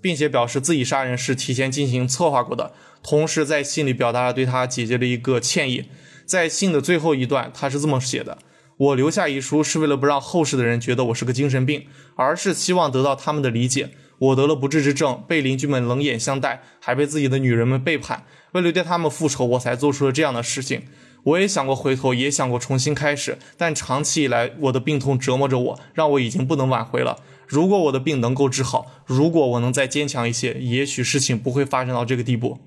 并且表示自己杀人是提前进行策划过的，同时在信里表达了对他姐姐的一个歉意。在信的最后一段，他是这么写的：“我留下遗书是为了不让后世的人觉得我是个精神病，而是希望得到他们的理解。”我得了不治之症，被邻居们冷眼相待，还被自己的女人们背叛。为了对他们复仇，我才做出了这样的事情。我也想过回头，也想过重新开始，但长期以来我的病痛折磨着我，让我已经不能挽回了。如果我的病能够治好，如果我能再坚强一些，也许事情不会发展到这个地步。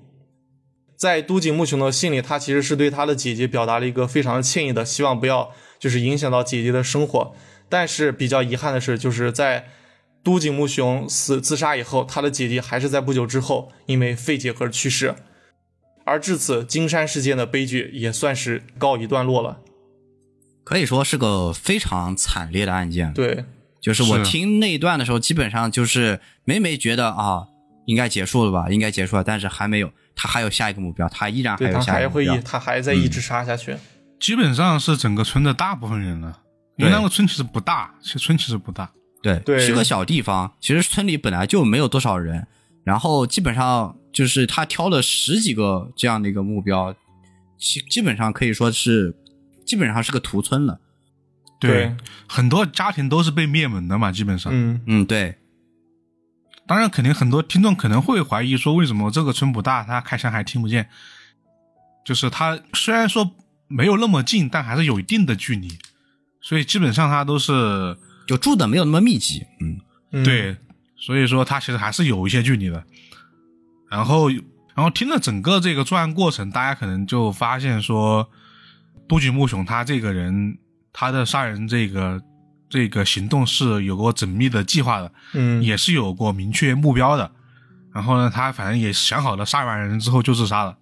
在都井木雄的信里，他其实是对他的姐姐表达了一个非常的歉意的，希望不要就是影响到姐姐的生活。但是比较遗憾的是，就是在。都井木雄死自杀以后，他的姐姐还是在不久之后因为肺结核去世，而至此金山事件的悲剧也算是告一段落了。可以说是个非常惨烈的案件。对，就是我听那一段的时候，基本上就是每每觉得啊，应该结束了吧，应该结束了，但是还没有，他还有下一个目标，他依然还有下一还会一个目标。他还在一直杀下去。基本上是整个村的大部分人了，因为对那个村其实不大，其实村其实不大。对，对是个小地方，其实村里本来就没有多少人，然后基本上就是他挑了十几个这样的一个目标，基基本上可以说是基本上是个屠村了。对很多家庭都是被灭门的嘛，基本上。嗯，嗯，对，当然，肯定很多听众可能会怀疑说，为什么这个村不大，他开枪还听不见？就是他虽然说没有那么近，但还是有一定的距离，所以基本上他都是就住的没有那么密集。嗯，嗯，对，所以说他其实还是有一些距离的。然后，然后听了整个这个作案过程，大家可能就发现说，都井木雄他这个人，他的杀人这个这个行动是有过缜密的计划的，嗯，也是有过明确目标的。然后呢，他反正也想好了，杀完人之后就自杀了。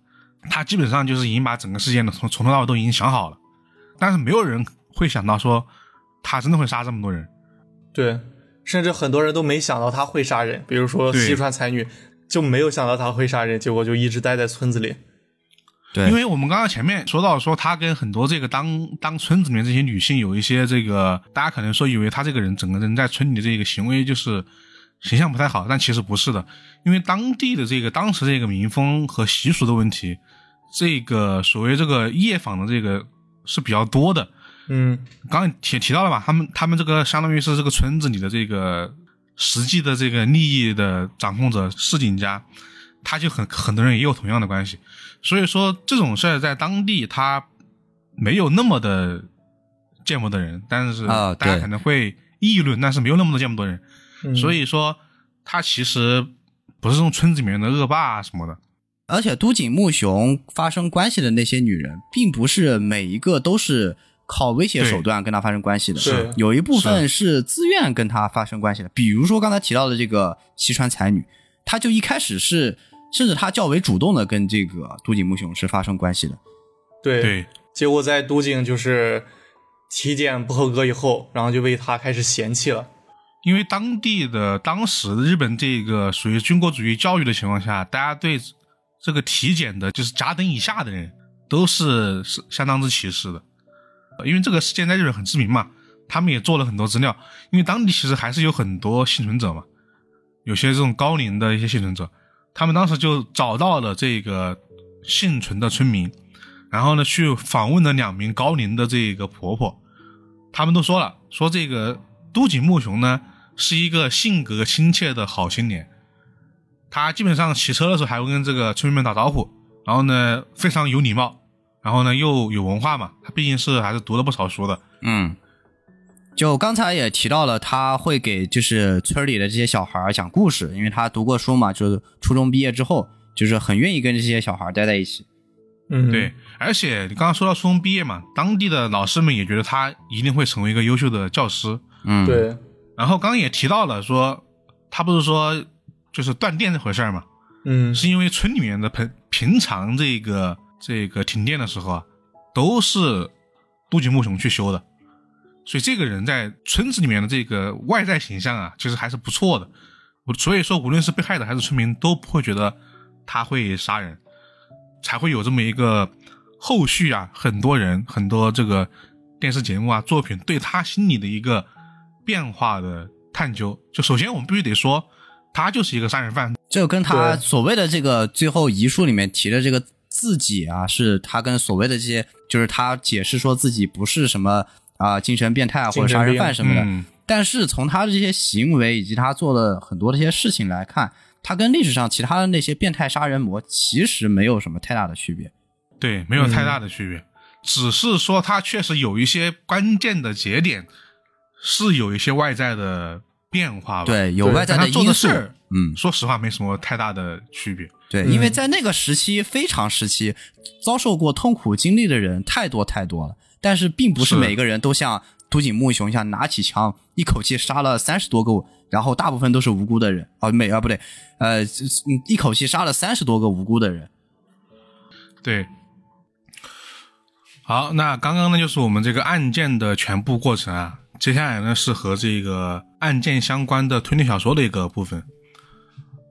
他基本上就是已经把整个事件的从从头到尾都已经想好了，但是没有人会想到说他真的会杀这么多人。对，甚至很多人都没想到他会杀人，比如说对西川才女就没有想到他会杀人，结果就一直待在村子里。对，因为我们刚刚前面说到说他跟很多这个当当村子里面这些女性有一些这个，大家可能说以为他这个人整个人在村里的这个行为就是形象不太好，但其实不是的，因为当地的这个当时这个民风和习俗的问题，这个所谓这个夜访的这个是比较多的。嗯，刚刚提提到了吧，他们他们这个相当于是这个村子里的这个实际的这个利益的掌控者市井家，他就很很多人也有同样的关系，所以说这种事儿在当地他没有那么的见不得人，但是啊大家可能会议论，但是没有那么多见不得人，嗯。所以说他其实不是这种村子里面的恶霸啊什么的，而且都井木雄发生关系的那些女人，并不是每一个都是靠威胁手段跟他发生关系的，是有一部分是自愿跟他发生关系的。比如说刚才提到的这个西川才女，她就一开始是，甚至她较为主动的跟这个都井木雄是发生关系的。对，对结果在都井就是体检不合格以后，然后就被他开始嫌弃了。因为当地的当时日本这个属于军国主义教育的情况下，大家对这个体检的，就是甲等以下的人，都是是相当之歧视的。因为这个事件在日本很知名嘛，他们也做了很多资料。因为当地其实还是有很多幸存者嘛，有些这种高龄的一些幸存者，他们当时就找到了这个幸存的村民，然后呢去访问了两名高龄的这个婆婆，他们都说了，说这个都井木雄呢是一个性格亲切的好青年，他基本上骑车的时候还会跟这个村民们打招呼，然后呢非常有礼貌，然后呢又有文化嘛，他毕竟是还是读了不少书的，嗯，就刚才也提到了，他会给就是村里的这些小孩讲故事，因为他读过书嘛，就是初中毕业之后，就是很愿意跟这些小孩待在一起。嗯，对，而且你刚刚说到初中毕业嘛，当地的老师们也觉得他一定会成为一个优秀的教师，嗯，，对，然后刚刚也提到了说，他不是说就是断电这回事儿嘛，嗯，是因为村里面的平平常这个这个停电的时候啊，都是杜井木雄去修的，所以这个人在村子里面的这个外在形象啊，其实还是不错的。我所以说，无论是被害者还是村民，都不会觉得他会杀人，才会有这么一个后续啊，很多人很多这个电视节目啊作品对他心理的一个变化的探究。就首先我们必须得说，他就是一个杀人犯，这个跟他所谓的这个最后遗书里面提的这个自己啊，是他跟所谓的这些，就是他解释说自己不是什么啊、精神变态啊或者杀人犯什么的。嗯，但是从他的这些行为以及他做的很多的一些事情来看，他跟历史上其他的那些变态杀人魔其实没有什么太大的区别。对，没有太大的区别，只是说他确实有一些关键的节点是有一些外在的变化吧。，对，有外在的因素嗯，说实话没什么太大的区别。对，因为在那个时期非常时期，遭受过痛苦经历的人太多太多了，但是并不是是每个人都像土井木雄一样拿起枪一口气杀了三十多个，然后大部分都是无辜的人啊，没啊不对，呃，嗯一口气杀了三十多个无辜的人。对，好，那刚刚呢就是我们这个案件的全部过程啊，接下来呢是和这个案件相关的推理小说的一个部分。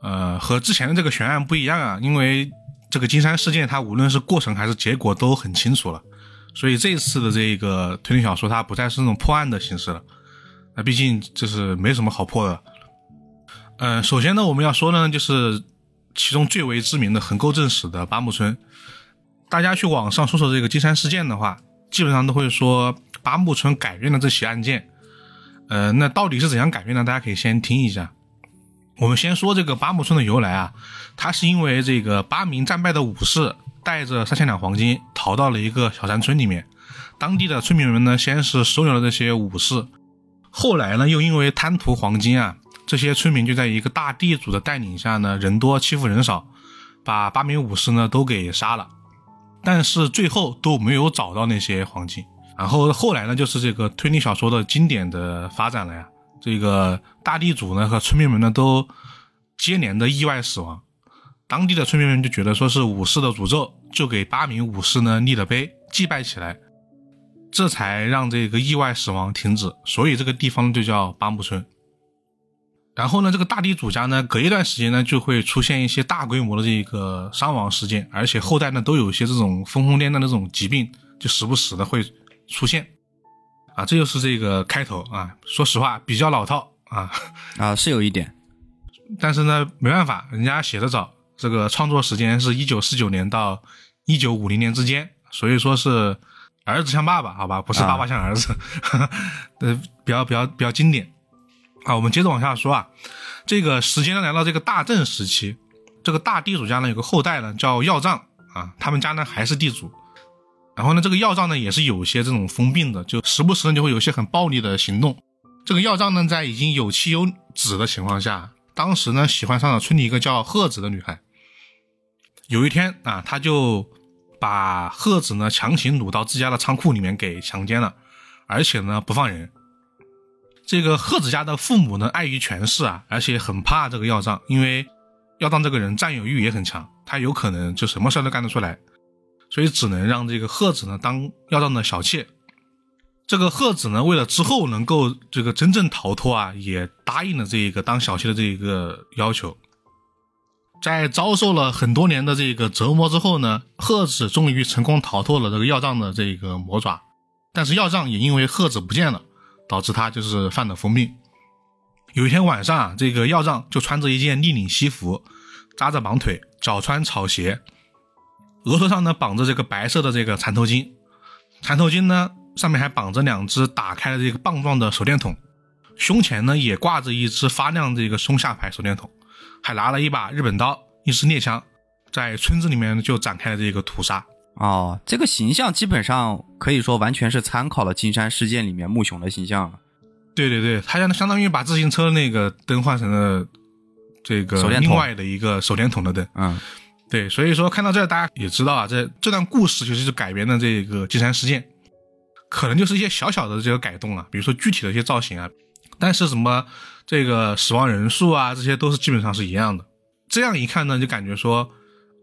呃，和之前的这个悬案不一样啊，因为这个金山事件它无论是过程还是结果都很清楚了，所以这次的这个推理小说它不再是那种破案的形式了。那毕竟就是没什么好破的。呃，首先呢，我们要说呢，就是其中最为知名的横沟正史的八木村。大家去网上搜索这个金山事件的话，基本上都会说八木村改变了这起案件。呃，那到底是怎样改变呢？大家可以先听一下。我们先说这个八木村的由来啊，它是因为这个八名战败的武士带着三千两黄金逃到了一个小山村里面，当地的村民们呢，先是收留了这些武士，后来呢，又因为贪图黄金啊，这些村民就在一个大地主的带领下呢，人多欺负人少，把八名武士呢都给杀了，但是最后都没有找到那些黄金。然后后来呢，就是这个推理小说的经典的发展了呀。这个大地主呢和村民们呢都接连的意外死亡，当地的村民们就觉得说是武士的诅咒，就给八名武士呢立了碑祭拜起来，这才让这个意外死亡停止。所以这个地方就叫八木村。然后呢，这个大地主家呢，隔一段时间呢，就会出现一些大规模的这个伤亡事件，而且后代呢都有一些这种疯疯癫癫的那种疾病，就时不时的会出现。啊，这就是这个开头啊。说实话，比较老套啊，啊，是有一点，但是呢，没办法，人家写的早，这个创作时间是一九四九年到一九五零年之间，所以说是儿子像爸爸，好吧，不是爸爸像儿子，呃，比较比较比较经典。啊，我们接着往下说啊，这个时间呢来到这个大正时期，这个大地主家呢有个后代呢叫耀藏啊，他们家呢还是地主，然后呢这个耀藏呢也是有些这种疯病的，就时不时呢就会有一些很暴力的行动。这个耀藏呢在已经有妻有子的情况下，当时呢喜欢上了村里一个叫鹤子的女孩。有一天啊，他就把鹤子呢强行掳到自家的仓库里面给强奸了，而且呢不放人。这个贺子家的父母呢，碍于权势啊，而且很怕这个要账，因为要账这个人占有欲也很强，他有可能就什么事都干得出来，所以只能让这个贺子呢当要账的小妾。这个贺子呢，为了之后能够这个真正逃脱啊，也答应了这一个当小妾的这一个要求。在遭受了很多年的这个折磨之后呢，贺子终于成功逃脱了这个要账的这个魔爪，但是要账也因为贺子不见了。导致他就是犯了疯病。有一天晚上啊，这个耀藏就穿着一件立领西服，扎着绑腿，脚穿草鞋，额头上呢绑着这个白色的这个缠头巾，缠头巾呢上面还绑着两只打开的这个棒状的手电筒，胸前呢也挂着一只发亮的这个松下牌手电筒，还拿了一把日本刀，一支猎枪，在村子里面就展开了这个屠杀。哦，这个形象基本上可以说完全是参考了金山事件里面木熊的形象了。对对对，他相相当于把自行车那个灯换成了这个另外的一个手电筒的灯。嗯，对，所以说看到这儿，大家也知道啊，这这段故事其实是改编的这个金山事件，可能就是一些小小的这个改动啊，比如说具体的一些造型啊，但是什么这个死亡人数啊，这些都是基本上是一样的。这样一看呢，就感觉说，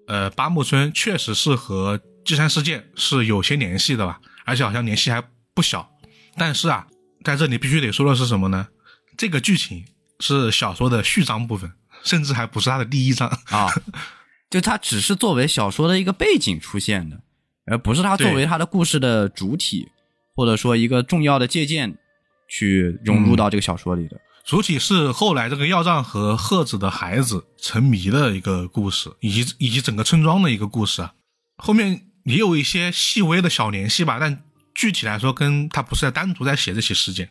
呃，八木村确实是和金山事件是有些联系的吧，而且好像联系还不小。但是啊，在这里必须得说的是什么呢？这个剧情是小说的序章部分，甚至还不是它的第一章。啊，就它只是作为小说的一个背景出现的，而不是它作为它的故事的主体，或者说一个重要的借鉴去融入到这个小说里的。主体是后来这个药杖和贺子的孩子沉迷的一个故事，以及以及整个村庄的一个故事啊。后面也有一些细微的小联系吧，但具体来说，跟他不是在单独在写这起事件。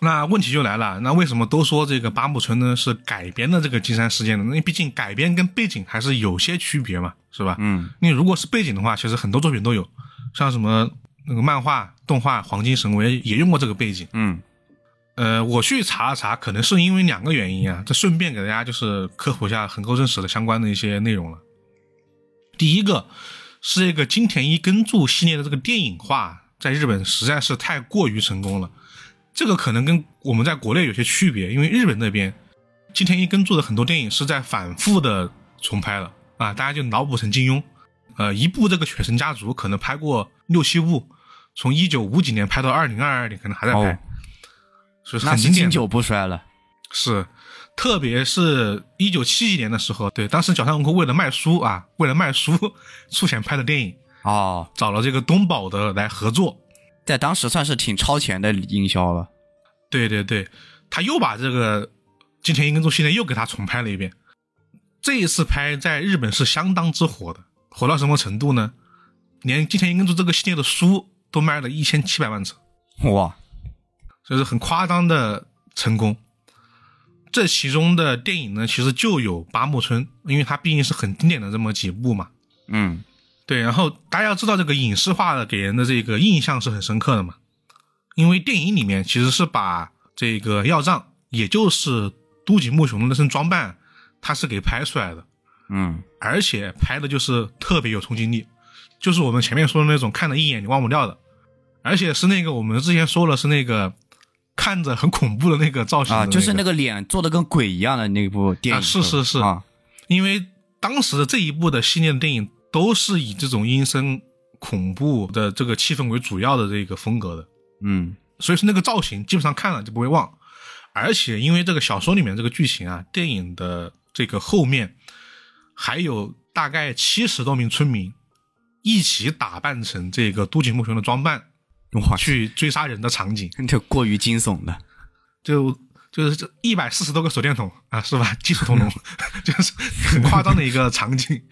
那问题就来了，那为什么都说这个八木村呢是改编的这个金山事件呢？那毕竟改编跟背景还是有些区别嘛，是吧？嗯，你如果是背景的话，其实很多作品都有，像什么那个漫画、动画《黄金神威》也用过这个背景。嗯呃，我去查了查，可能是因为两个原因啊，这顺便给大家就是科普一下横沟正史的相关的一些内容了。第一个是这个金田一耕助系列的这个电影化，在日本实在是太过于成功了。这个可能跟我们在国内有些区别，因为日本那边金田一耕助的很多电影是在反复的重拍了啊，大家就脑补成金庸。呃，一部这个《犬神家族》可能拍过六七部，从一九五几年拍到二零二二年，可能还在拍，哦所以很经久不衰了。是，特别是一九七几年的时候，对，当时角川文库为了卖书啊，为了卖书出钱拍的电影，哦，找了这个东宝的来合作。在当时算是挺超前的营销了。对对对，他又把这个金田一耕助系列又给他重拍了一遍。这一次拍在日本是相当之火的，火到什么程度呢？连金田一耕助这个系列的书都卖了一千七百万册。哇，这是很夸张的成功。这其中的电影呢，其实就有八木村，因为它毕竟是很经典的这么几部嘛。嗯对，然后大家要知道，这个影视化的给人的这个印象是很深刻的嘛。因为电影里面其实是把这个要账，也就是都井木雄的那身装扮，他是给拍出来的，嗯而且拍的就是特别有冲击力，就是我们前面说的那种看了一眼你忘不掉的，而且是那个我们之前说了是那个看着很恐怖的那个造型的啊，就是那个脸做的跟鬼一样的那部电影。啊是是是。啊，因为当时的这一部的系列的电影都是以这种阴森恐怖的这个气氛为主要的这个风格的，嗯。所以说那个造型基本上看了就不会忘。而且因为这个小说里面这个剧情啊，电影的这个后面还有大概七十多名村民一起打扮成这个都井木雄的装扮哇，去追杀人的场景，这过于惊悚了。就就是这一百四十多个手电筒啊，是吧？技术通龙，就是很夸张的一个场景。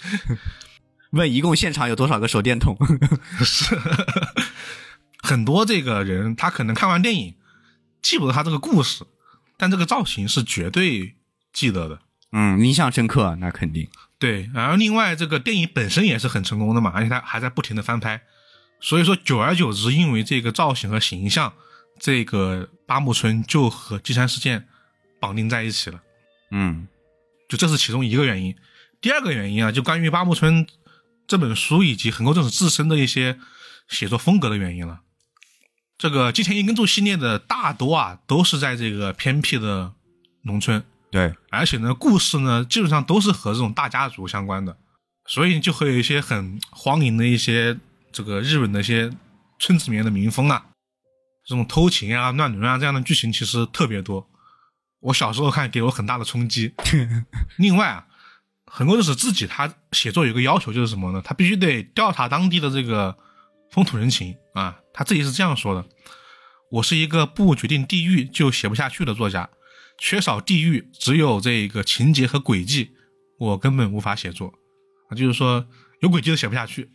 问一共现场有多少个手电筒？是很多这个人，他可能看完电影记不得他这个故事，但这个造型是绝对记得的。嗯，印象深刻，那肯定。对，然后另外这个电影本身也是很成功的嘛，而且它还在不停的翻拍，所以说久而久之，因为这个造型和形象，这个八木村就和基山事件绑定在一起了。嗯就这是其中一个原因。第二个原因啊，就关于八木村这本书以及横沟正史自身的一些写作风格的原因了。这个金田一耕助系列的大多啊，都是在这个偏僻的农村，对，而且呢，故事呢基本上都是和这种大家族相关的，所以就会有一些很荒淫的一些这个日本的一些村子里面的民风啊，这种偷情啊、乱伦啊这样的剧情其实特别多。我小时候看给我很大的冲击。另外啊，横沟正史自己他写作有个要求就是什么呢？他必须得调查当地的这个风土人情啊。他自己是这样说的：“我是一个不决定地域就写不下去的作家，缺少地域，只有这个情节和轨迹，我根本无法写作。啊，就是说有轨迹都写不下去。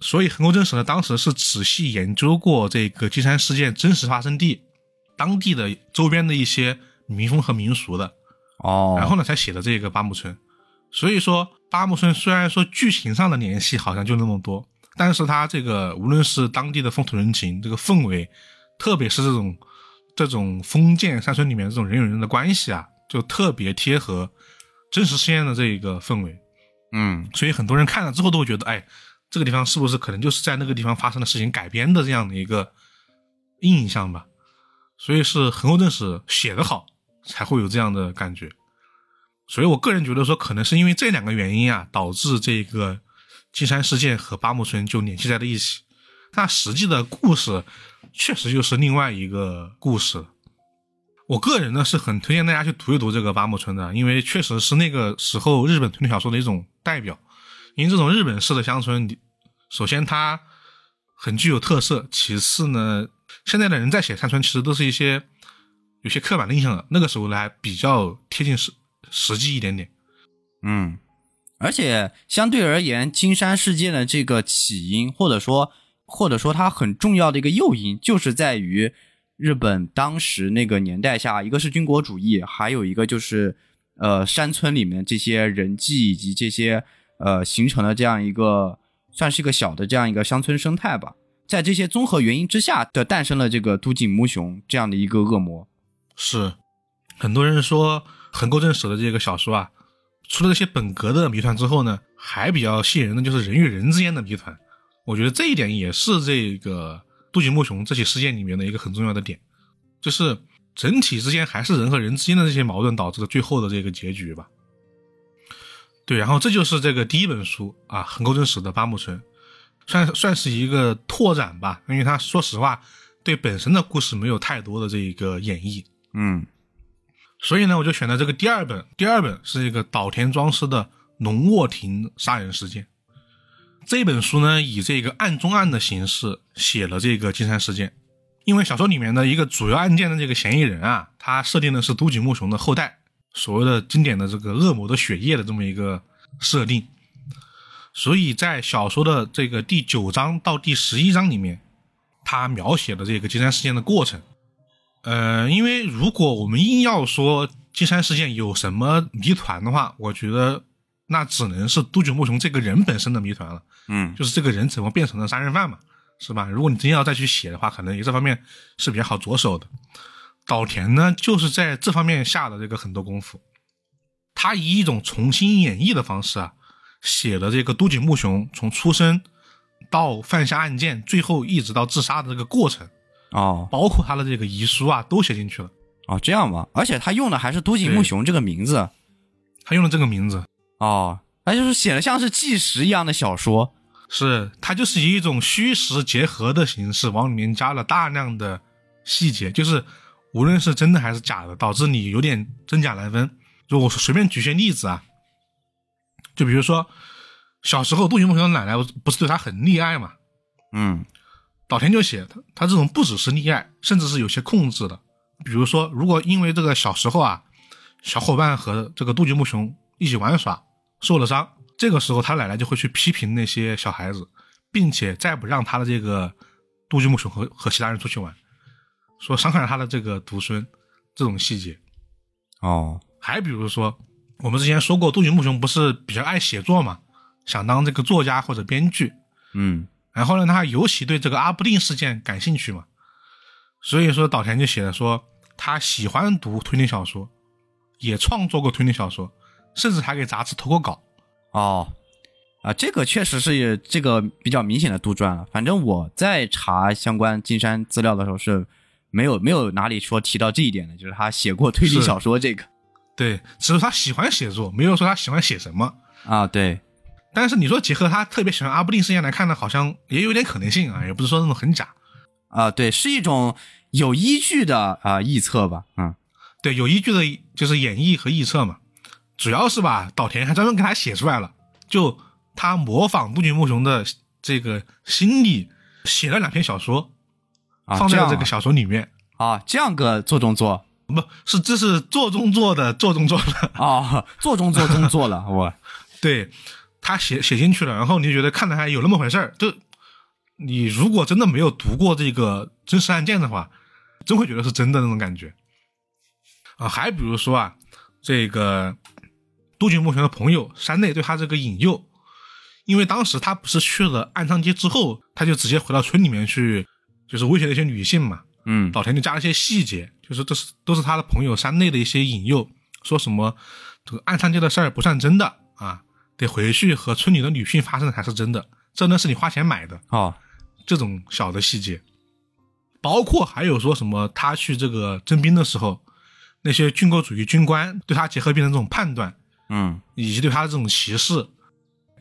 所以横沟正史呢，当时是仔细研究过这个金山事件真实发生地，当地的周边的一些民风和民俗的，哦，然后呢才写的这个八木村。所以说，八木村虽然说剧情上的联系好像就那么多，但是它这个无论是当地的风土人情，这个氛围，特别是这种这种封建山村里面这种人与人的关系啊，就特别贴合真实事件的这一个氛围。嗯所以很多人看了之后都会觉得，哎，这个地方是不是可能就是在那个地方发生的事情改编的这样的一个印象吧？所以是横沟正史写得好，才会有这样的感觉。所以我个人觉得说，可能是因为这两个原因啊，导致这个金山事件和八木村就联系在了一起。但实际的故事确实就是另外一个故事。我个人呢是很推荐大家去读一读这个八木村的，因为确实是那个时候日本推理小说的一种代表。因为这种日本式的乡村，首先它很具有特色，其次呢，现在的人在写山村其实都是一些有些刻板的印象了，那个时候呢还比较贴近实实际一点点。嗯，而且相对而言，金山事件的这个起因，或者说或者说它很重要的一个诱因，就是在于日本当时那个年代下，一个是军国主义，还有一个就是呃山村里面这些人际以及这些。呃，形成了这样一个算是一个小的这样一个乡村生态吧，在这些综合原因之下的诞生了这个都井木雄这样的一个恶魔。是，很多人说横沟正史的这个小说啊，除了这些本格的谜团之后呢，还比较吸引人的就是人与人之间的谜团。我觉得这一点也是这个都井木雄这起事件里面的一个很重要的点，就是整体之间还是人和人之间的这些矛盾导致了最后的这个结局吧。对，然后这就是这个第一本书啊，横沟正史的八木村，算算是一个拓展吧，因为他说实话，对本身的故事没有太多的这一个演绎，嗯，所以呢，我就选了这个第二本，第二本是一个岛田庄司的龙卧亭杀人事件，这本书呢，以这个案中案的形式写了这个金山事件，因为小说里面的一个主要案件的这个嫌疑人啊，他设定的是都井木雄的后代。所谓的经典的这个恶魔的血液的这么一个设定，所以在小说的这个第九章到第十一章里面，他描写的这个金山事件的过程。呃，因为如果我们硬要说金山事件有什么谜团的话，我觉得那只能是都井木雄这个人本身的谜团了。嗯，就是这个人怎么变成了杀人犯嘛，是吧？如果你真要再去写的话，可能这方面是比较好着手的。岛田呢，就是在这方面下了这个很多功夫。他以一种重新演绎的方式啊，写了这个都井木雄从出生到犯下案件，最后一直到自杀的这个过程哦，包括他的这个遗书啊，都写进去了哦，这样吧，而且他用的还是都井木雄这个名字，他用了这个名字哦，那就是写的像是纪实一样的小说，是他就是以一种虚实结合的形式往里面加了大量的细节，就是。无论是真的还是假的，导致你有点真假难分。就我随便举些例子啊，就比如说小时候杜云木熊的奶奶不是对他很溺爱嘛？嗯，岛田就写他他这种不只是溺爱，甚至是有些控制的。比如说，如果因为这个小时候啊，小伙伴和这个杜鹃木熊一起玩耍受了伤，这个时候他奶奶就会去批评那些小孩子，并且再不让他的这个杜鹃木熊和和其他人出去玩。说伤害了他的这个独孙，这种细节，哦，还比如说，我们之前说过，杜云木雄不是比较爱写作嘛，想当这个作家或者编剧，嗯，然后呢，他尤其对这个阿布定事件感兴趣嘛，所以说岛田就写了说，他喜欢读推理小说，也创作过推理小说，甚至还给杂志投过稿，哦。啊，这个确实是这个比较明显的杜撰了。反正我在查相关金山资料的时候是。没有没有哪里说提到这一点的，就是他写过推理小说这个，对，只是他喜欢写作，没有说他喜欢写什么啊。对，但是你说结合他特别喜欢阿布定事件来看呢，好像也有点可能性啊，也不是说那种很假啊。对，是一种有依据的啊臆测吧。嗯，对，有依据的就是演绎和臆测嘛。主要是吧，岛田还专门给他写出来了，就他模仿杜鹃木雄的这个心理，写了两篇小说。放在了这个小说里面啊，这样个做中做，不是这是做中做的做中做的啊，做中做中做了 我，对他写写进去了，然后你就觉得看着还有那么回事儿，就你如果真的没有读过这个真实案件的话，真会觉得是真的那种感觉啊。还比如说啊，这个杜鹃木雄的朋友山内对他这个引诱，因为当时他不是去了暗娼街之后，他就直接回到村里面去。就是威胁那些女性嘛，嗯，岛田就加了一些细节，就是这是都是他的朋友山内的一些引诱，说什么这个暗娼街的事儿不算真的啊，得回去和村里的女性发生的才是真的，这呢是你花钱买的啊，这种小的细节，包括还有说什么他去这个征兵的时候，那些军国主义军官对他结核病的这种判断，嗯，以及对他的这种歧视，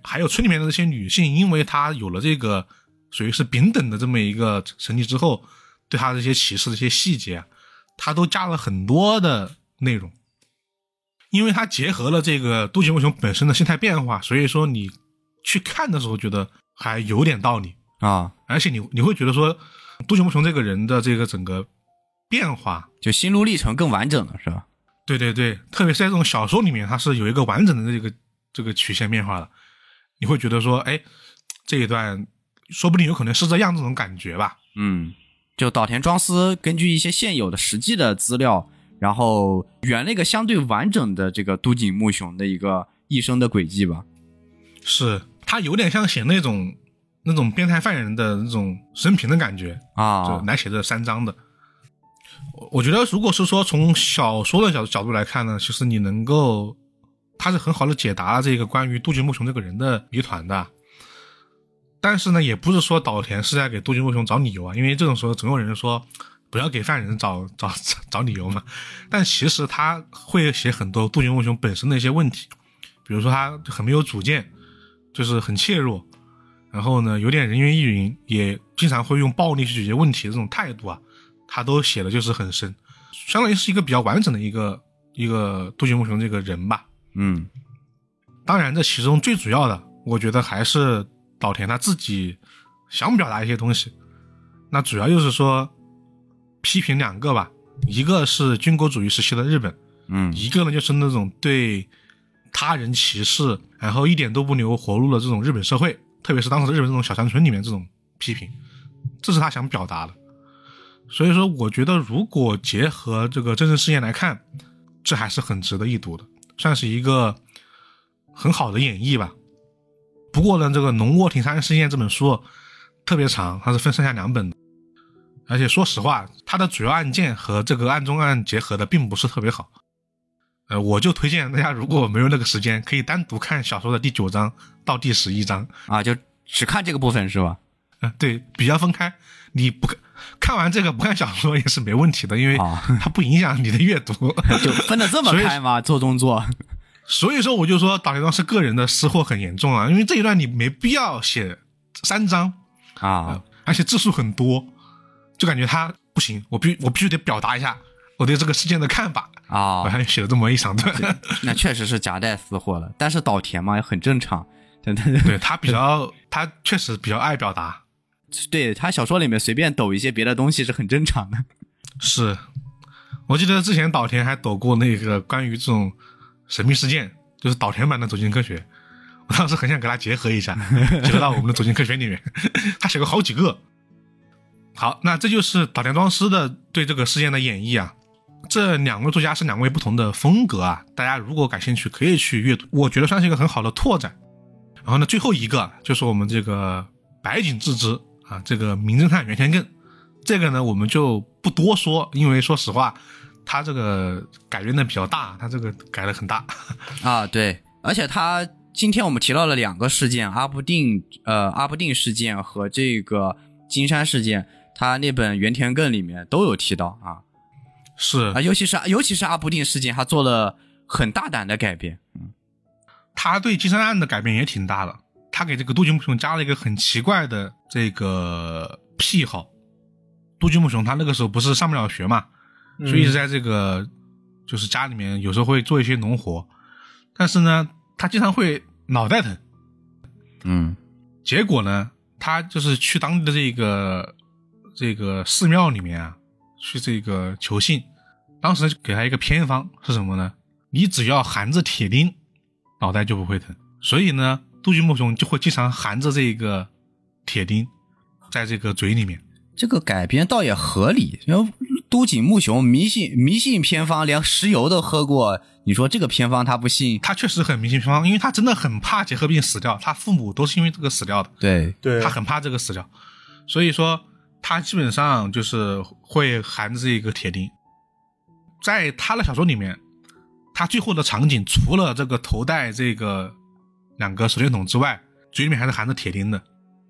还有村里面的这些女性，因为他有了这个。属于是丙等的这么一个成绩之后，对他这些歧视的一些细节，他都加了很多的内容，因为他结合了这个渡吉木雄本身的心态变化，所以说你去看的时候觉得还有点道理，啊，而且你你会觉得说渡吉木雄这个人的这个整个变化，就心路历程更完整了，是吧？对对对，特别是在这种小说里面，它是有一个完整的这个这个曲线变化的，你会觉得说，哎，这一段说不定有可能是这样这种感觉吧。嗯，就岛田庄司根据一些现有的实际的资料，然后圆了一个相对完整的这个都井木雄的一个一生的轨迹吧。是他有点像写那种那种变态犯人的那种生平的感觉啊，就啊，来写这三章的。我我觉得，如果是说从小说的角角度来看呢，其实你能够，他是很好的解答了这个关于杜鹃木雄这个人的谜团的。但是呢，也不是说岛田是在给杜鹃木雄找理由啊，因为这种时候总有人说不要给犯人找找找找理由嘛。但其实他会写很多杜鹃木雄本身的一些问题，比如说他很没有主见，就是很怯弱，然后呢有点人云亦云，也经常会用暴力去解决问题的这种态度啊，他都写的就是很深，相当于是一个比较完整的一个一个杜鹃木雄这个人吧。嗯当然，这其中最主要的，我觉得还是岛田他自己想表达一些东西。那主要就是说，批评两个吧，一个是军国主义时期的日本，嗯一个呢就是那种对他人歧视，然后一点都不留活路的这种日本社会，特别是当时日本这种小山村里面这种批评，这是他想表达的。所以说，我觉得如果结合这个真实事件来看，这还是很值得一读的，算是一个很好的演绎吧。不过呢，这个《农沃町杀人事件》这本书特别长，它是分上下两本的，而且说实话，它的主要案件和这个案中案结合的并不是特别好。呃，我就推荐大家，如果没有那个时间，可以单独看小说的第九章到第十一章。啊，就只看这个部分是吧？嗯、对，比较分开。你不看看完这个不看小说也是没问题的，因为啊它不影响你的阅读。就分的这么开吗？做动作所以说，我就说岛田庄是个人的私货很严重啊，因为这一段你没必要写三章，啊，而且字数很多，就感觉他不行，我必我必须得表达一下我对这个事件的看法，啊我，还写了这么一长段。那确实是夹带私货了。但是岛田嘛，也很正常，真的。对他比较，他确实比较爱表达，对他小说里面随便抖一些别的东西是很正常的。是，我记得之前岛田还抖过那个关于这种神秘事件，就是岛田版的《走进科学》，我当时很想给他结合一下，结合到我们的《走进科学》里面，他写过好几个。好，那这就是岛田庄司的对这个事件的演绎啊。这两位作家是两位不同的风格啊，大家如果感兴趣可以去阅读，我觉得算是一个很好的拓展。然后呢，最后一个就是我们这个白井智之啊，这个名侦探原田更，这个呢我们就不多说，因为说实话，他这个改编的比较大，他这个改的很大。啊，对，而且他今天我们提到了两个事件，阿布定呃阿布定事件和这个金山事件，他那本原田更里面都有提到啊是啊，尤其是尤其是阿布定事件，他做了很大胆的改变。嗯他对金山案的改变也挺大的，他给这个杜金木雄加了一个很奇怪的这个癖好。杜金木雄他那个时候不是上不了学嘛，所以一直在这个就是家里面有时候会做一些农活，但是呢，他经常会脑袋疼。嗯结果呢，他就是去当地的这个这个寺庙里面啊，去这个求信。当时给他一个偏方是什么呢？你只要含着铁钉，脑袋就不会疼。所以呢，杜鹃木雄就会经常含着这个铁钉，在这个嘴里面。这个改编倒也合理。都井木雄迷信迷信偏方，连石油都喝过，你说这个偏方他不信？他确实很迷信偏方，因为他真的很怕结核病死掉，他父母都是因为这个死掉的。对，对他很怕这个死掉，所以说他基本上就是会含着这个铁钉。在他的小说里面，他最后的场景除了这个头戴这个两个手电筒之外，嘴里面还是含着铁钉的。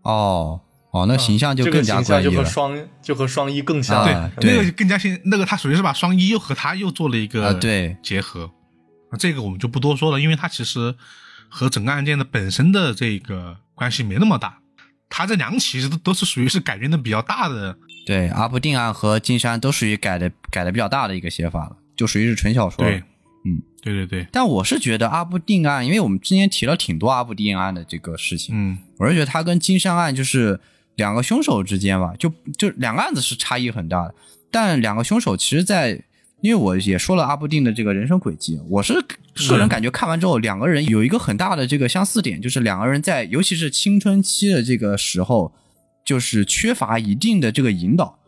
哦哦，那形象就更加个形象就怪异了。和双就和双一更像。啊对，对那个更加像那个他属于是把双一又和他又做了一个啊对结合。啊这个我们就不多说了，因为它其实和整个案件的本身的这个关系没那么大。他这两起都都是属于是改编的比较大的对，阿布定案和金山都属于改的改的比较大的一个写法了，就属于是纯小说。对，嗯，对对对，但我是觉得阿布定案，因为我们之前提了挺多阿布定案的这个事情，嗯我是觉得他跟金山案就是两个凶手之间吧，就就两个案子是差异很大的，但两个凶手其实在，因为我也说了阿布定的这个人生轨迹，我是个人感觉看完之后，两个人有一个很大的这个相似点，就是两个人在尤其是青春期的这个时候，就是缺乏一定的这个引导。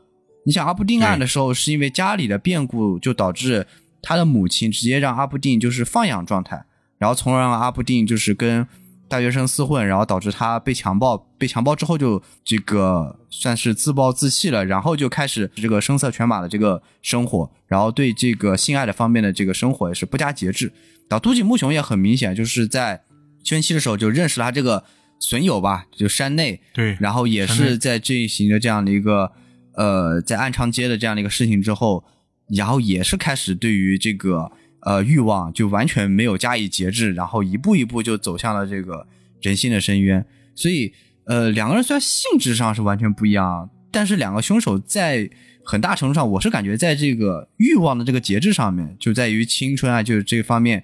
你想阿布定案的时候，是因为家里的变故，就导致他的母亲直接让阿布定就是放养状态，然后从而让阿布定就是跟大学生厮混，然后导致他被强暴，被强暴之后就这个算是自暴自弃了，然后就开始这个声色犬马的这个生活，然后对这个性爱的方面的这个生活也是不加节制。然后都井木雄也很明显，就是在青春期的时候就认识了他这个损友吧，就山内，对，然后也是在进行着这样的一个呃，在暗娼街的这样的一个事情之后，然后也是开始对于这个呃欲望就完全没有加以节制，然后一步一步就走向了这个人性的深渊。所以呃，两个人虽然性质上是完全不一样，但是两个凶手在很大程度上，我是感觉在这个欲望的这个节制上面，就在于青春啊，就是这方面，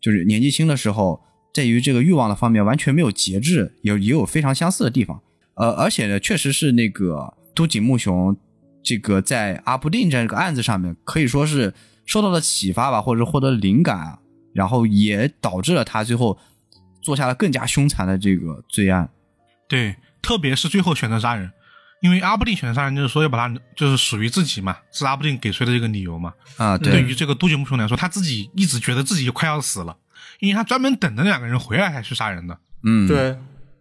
就是年纪轻的时候，在于这个欲望的方面完全没有节制，有也有非常相似的地方。呃，而且呢，确实是那个都井木雄这个在阿布定这个案子上面，可以说是受到了启发吧，或者获得了灵感啊，然后也导致了他最后做下了更加凶残的这个罪案。对，特别是最后选择杀人，因为阿布定选择杀人就是说要把他就是属于自己嘛，是阿布定给出的这个理由嘛。啊，对对，于这个都井木雄来说，他自己一直觉得自己快要死了，因为他专门等着两个人回来才去杀人的。嗯，，对，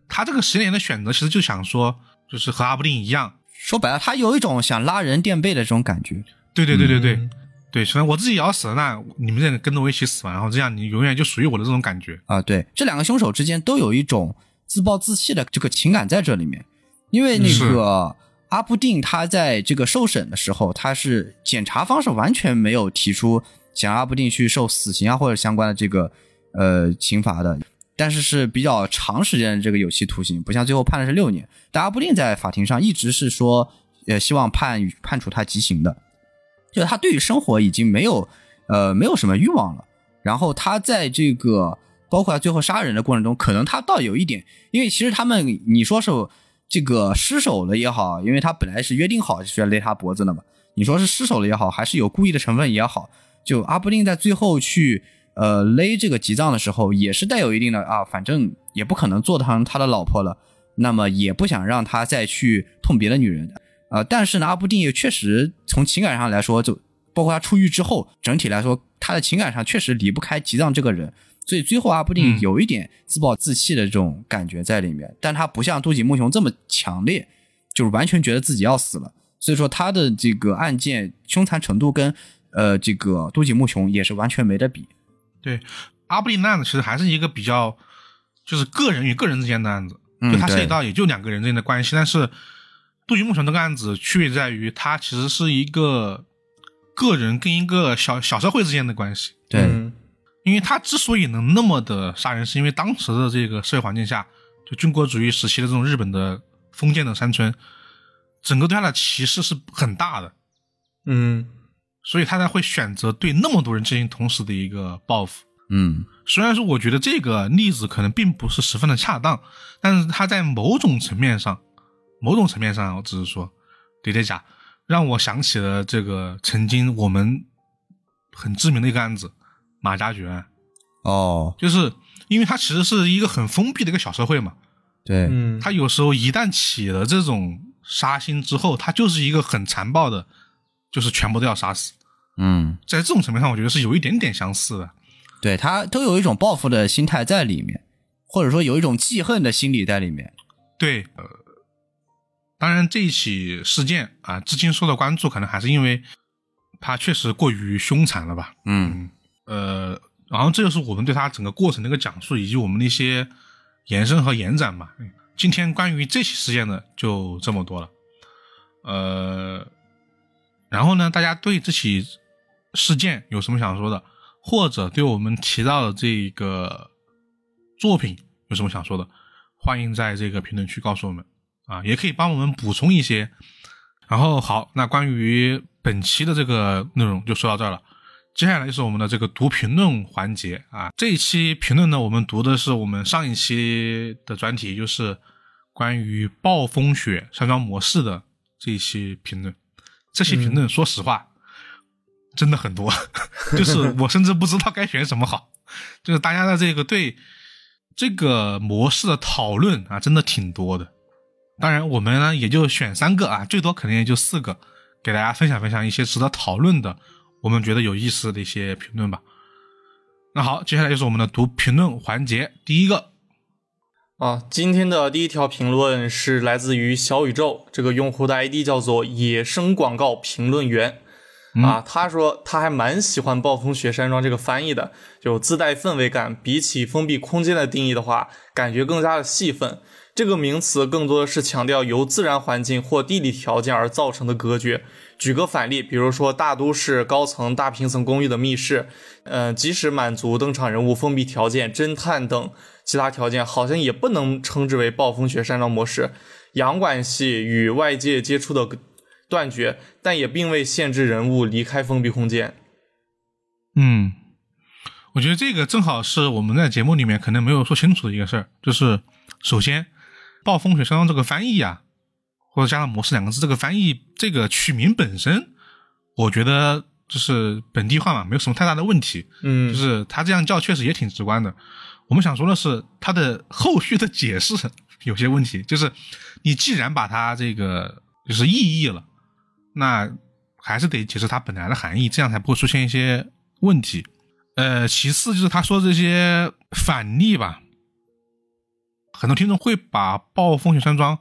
他这个十年的选择，其实就想说，就是和阿布定一样。说白了，他有一种想拉人垫背的这种感觉。对对对对对、嗯对，虽然我自己也要死了，那你们这跟着我一起死吧，然后这样你永远就属于我的这种感觉。啊，对，这两个凶手之间都有一种自暴自弃的这个情感在这里面，因为那个阿布定他在这个受审的时候，他是检察方是完全没有提出想让阿布定去受死刑啊或者相关的这个呃刑罚的，但是是比较长时间的这个有期徒刑，不像最后判的是六年，但阿布定在法庭上一直是说呃希望判判处他极刑的，就是他对于生活已经没有呃没有什么欲望了。然后他在这个包括他最后杀人的过程中，可能他倒有一点，因为其实他们你说是这个失手了也好，因为他本来是约定好是要勒他脖子的嘛，你说是失手了也好，还是有故意的成分也好，就阿布定在最后去呃勒这个吉藏的时候，也是带有一定的啊，反正也不可能做成他的老婆了，那么也不想让他再去碰别的女人。呃，但是呢，阿布定也确实从情感上来说，就包括他出狱之后，整体来说，他的情感上确实离不开吉藏这个人，所以最后阿布定嗯有一点自暴自弃的这种感觉在里面，但他不像都井木雄这么强烈，就是完全觉得自己要死了，所以说他的这个案件凶残程度跟呃这个都井木雄也是完全没得比。对，阿布定的案子其实还是一个比较，就是个人与个人之间的案子，嗯就他涉及到也就两个人之间的关系。但是杜菊木雄这个案子区别在于，它其实是一个个人跟一个小小社会之间的关系。对，嗯因为他之所以能那么的杀人，是因为当时的这个社会环境下，就军国主义时期的这种日本的封建的山村，整个对他的歧视是很大的，嗯所以他才会选择对那么多人进行同时的一个报复。嗯虽然说我觉得这个例子可能并不是十分的恰当，但是他在某种层面上，某种层面上，我只是说，叠叠甲让我想起了这个曾经我们很知名的一个案子——马加爵案，哦，就是因为它其实是一个很封闭的一个小社会嘛，对，嗯，它有时候一旦起了这种杀心之后，它就是一个很残暴的，就是全部都要杀死。嗯，在这种层面上，我觉得是有一点点相似的。对他都有一种报复的心态在里面，或者说有一种记恨的心理在里面。对，呃，当然这一起事件啊，至今受到关注，可能还是因为它确实过于凶残了吧。嗯呃，然后这就是我们对它整个过程的一个讲述，以及我们的一些延伸和延展吧。嗯今天关于这起事件呢就这么多了。呃，然后呢，大家对这起事件有什么想说的，或者对我们提到的这个作品有什么想说的，欢迎在这个评论区告诉我们啊，也可以帮我们补充一些然后好，那关于本期的这个内容就说到这儿了。接下来就是我们的这个读评论环节啊。这一期评论呢，我们读的是我们上一期的专题，就是关于暴风雪山庄模式的这一期评论。这期评论，说实话，真的很多，就是我甚至不知道该选什么好。就是大家的这个对这个模式的讨论啊，真的挺多的。当然，我们呢也就选三个啊，最多可能也就四个，给大家分享分享一些值得讨论的，我们觉得有意思的一些评论吧。那好，接下来就是我们的读评论环节，第一个啊，今天的第一条评论是来自于小宇宙这个用户的 ID 叫做野生广告评论员。啊，他说他还蛮喜欢“暴风雪山庄”这个翻译的，就自带氛围感。比起封闭空间的定义的话，感觉更加的细分。这个名词更多的是强调由自然环境或地理条件而造成的隔绝。举个反例，比如说大都市高层大平层公寓的密室，嗯，即使满足登场人物封闭条件、侦探等其他条件，好像也不能称之为暴风雪山庄模式。阳管系与外界接触的。断绝，但也并未限制人物离开封闭空间。嗯，我觉得这个正好是我们在节目里面可能没有说清楚的一个事儿，就是首先，暴风雪山庄这个翻译啊，或者加上模式两个字这个翻译，这个取名本身，我觉得就是本地化嘛，没有什么太大的问题。嗯，就是他这样叫确实也挺直观的。我们想说的是，他的后续的解释 有些问题，就是你既然把它这个就是意译了。那还是得解释它本来的含义，这样才不会出现一些问题。呃，其次就是他说这些反例吧，很多听众会把暴风雪山庄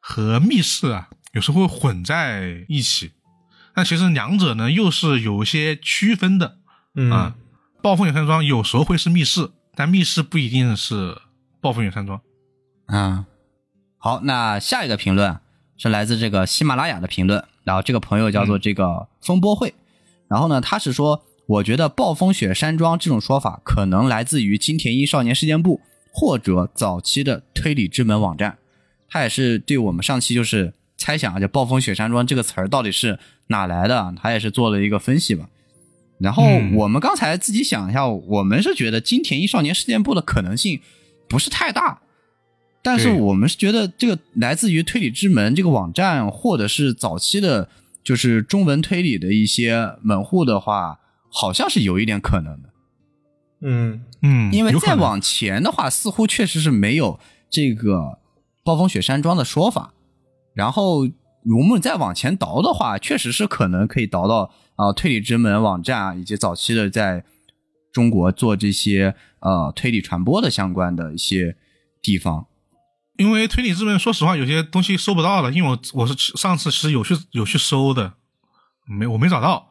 和密室啊，有时候会混在一起。但其实两者呢，又是有些区分的。啊，暴风雪山庄有时候会是密室，但密室不一定是暴风雪山庄。啊，好，那下一个评论是来自这个喜马拉雅的评论。然后这个朋友叫做这个风波会，然后呢，他是说，我觉得暴风雪山庄这种说法可能来自于金田一少年事件部或者早期的推理之门网站。它也是对我们上期就是猜想啊，就暴风雪山庄这个词儿到底是哪来的，它也是做了一个分析吧。然后我们刚才自己想一下，我们是觉得金田一少年事件簿的可能性不是太大。但是我们是觉得这个来自于推理之门这个网站，或者是早期的，就是中文推理的一些门户的话，好像是有一点可能的。嗯嗯，因为再往前的话，似乎确实是没有这个暴风雪山庄的说法。然后我们再往前倒的话，确实是可能可以倒到啊推理之门网站啊，以及早期的在中国做这些呃推理传播的相关的一些地方。因为推理之门，说实话，有些东西搜不到了。因为我我是上次其实有去有去搜的，没我没找到，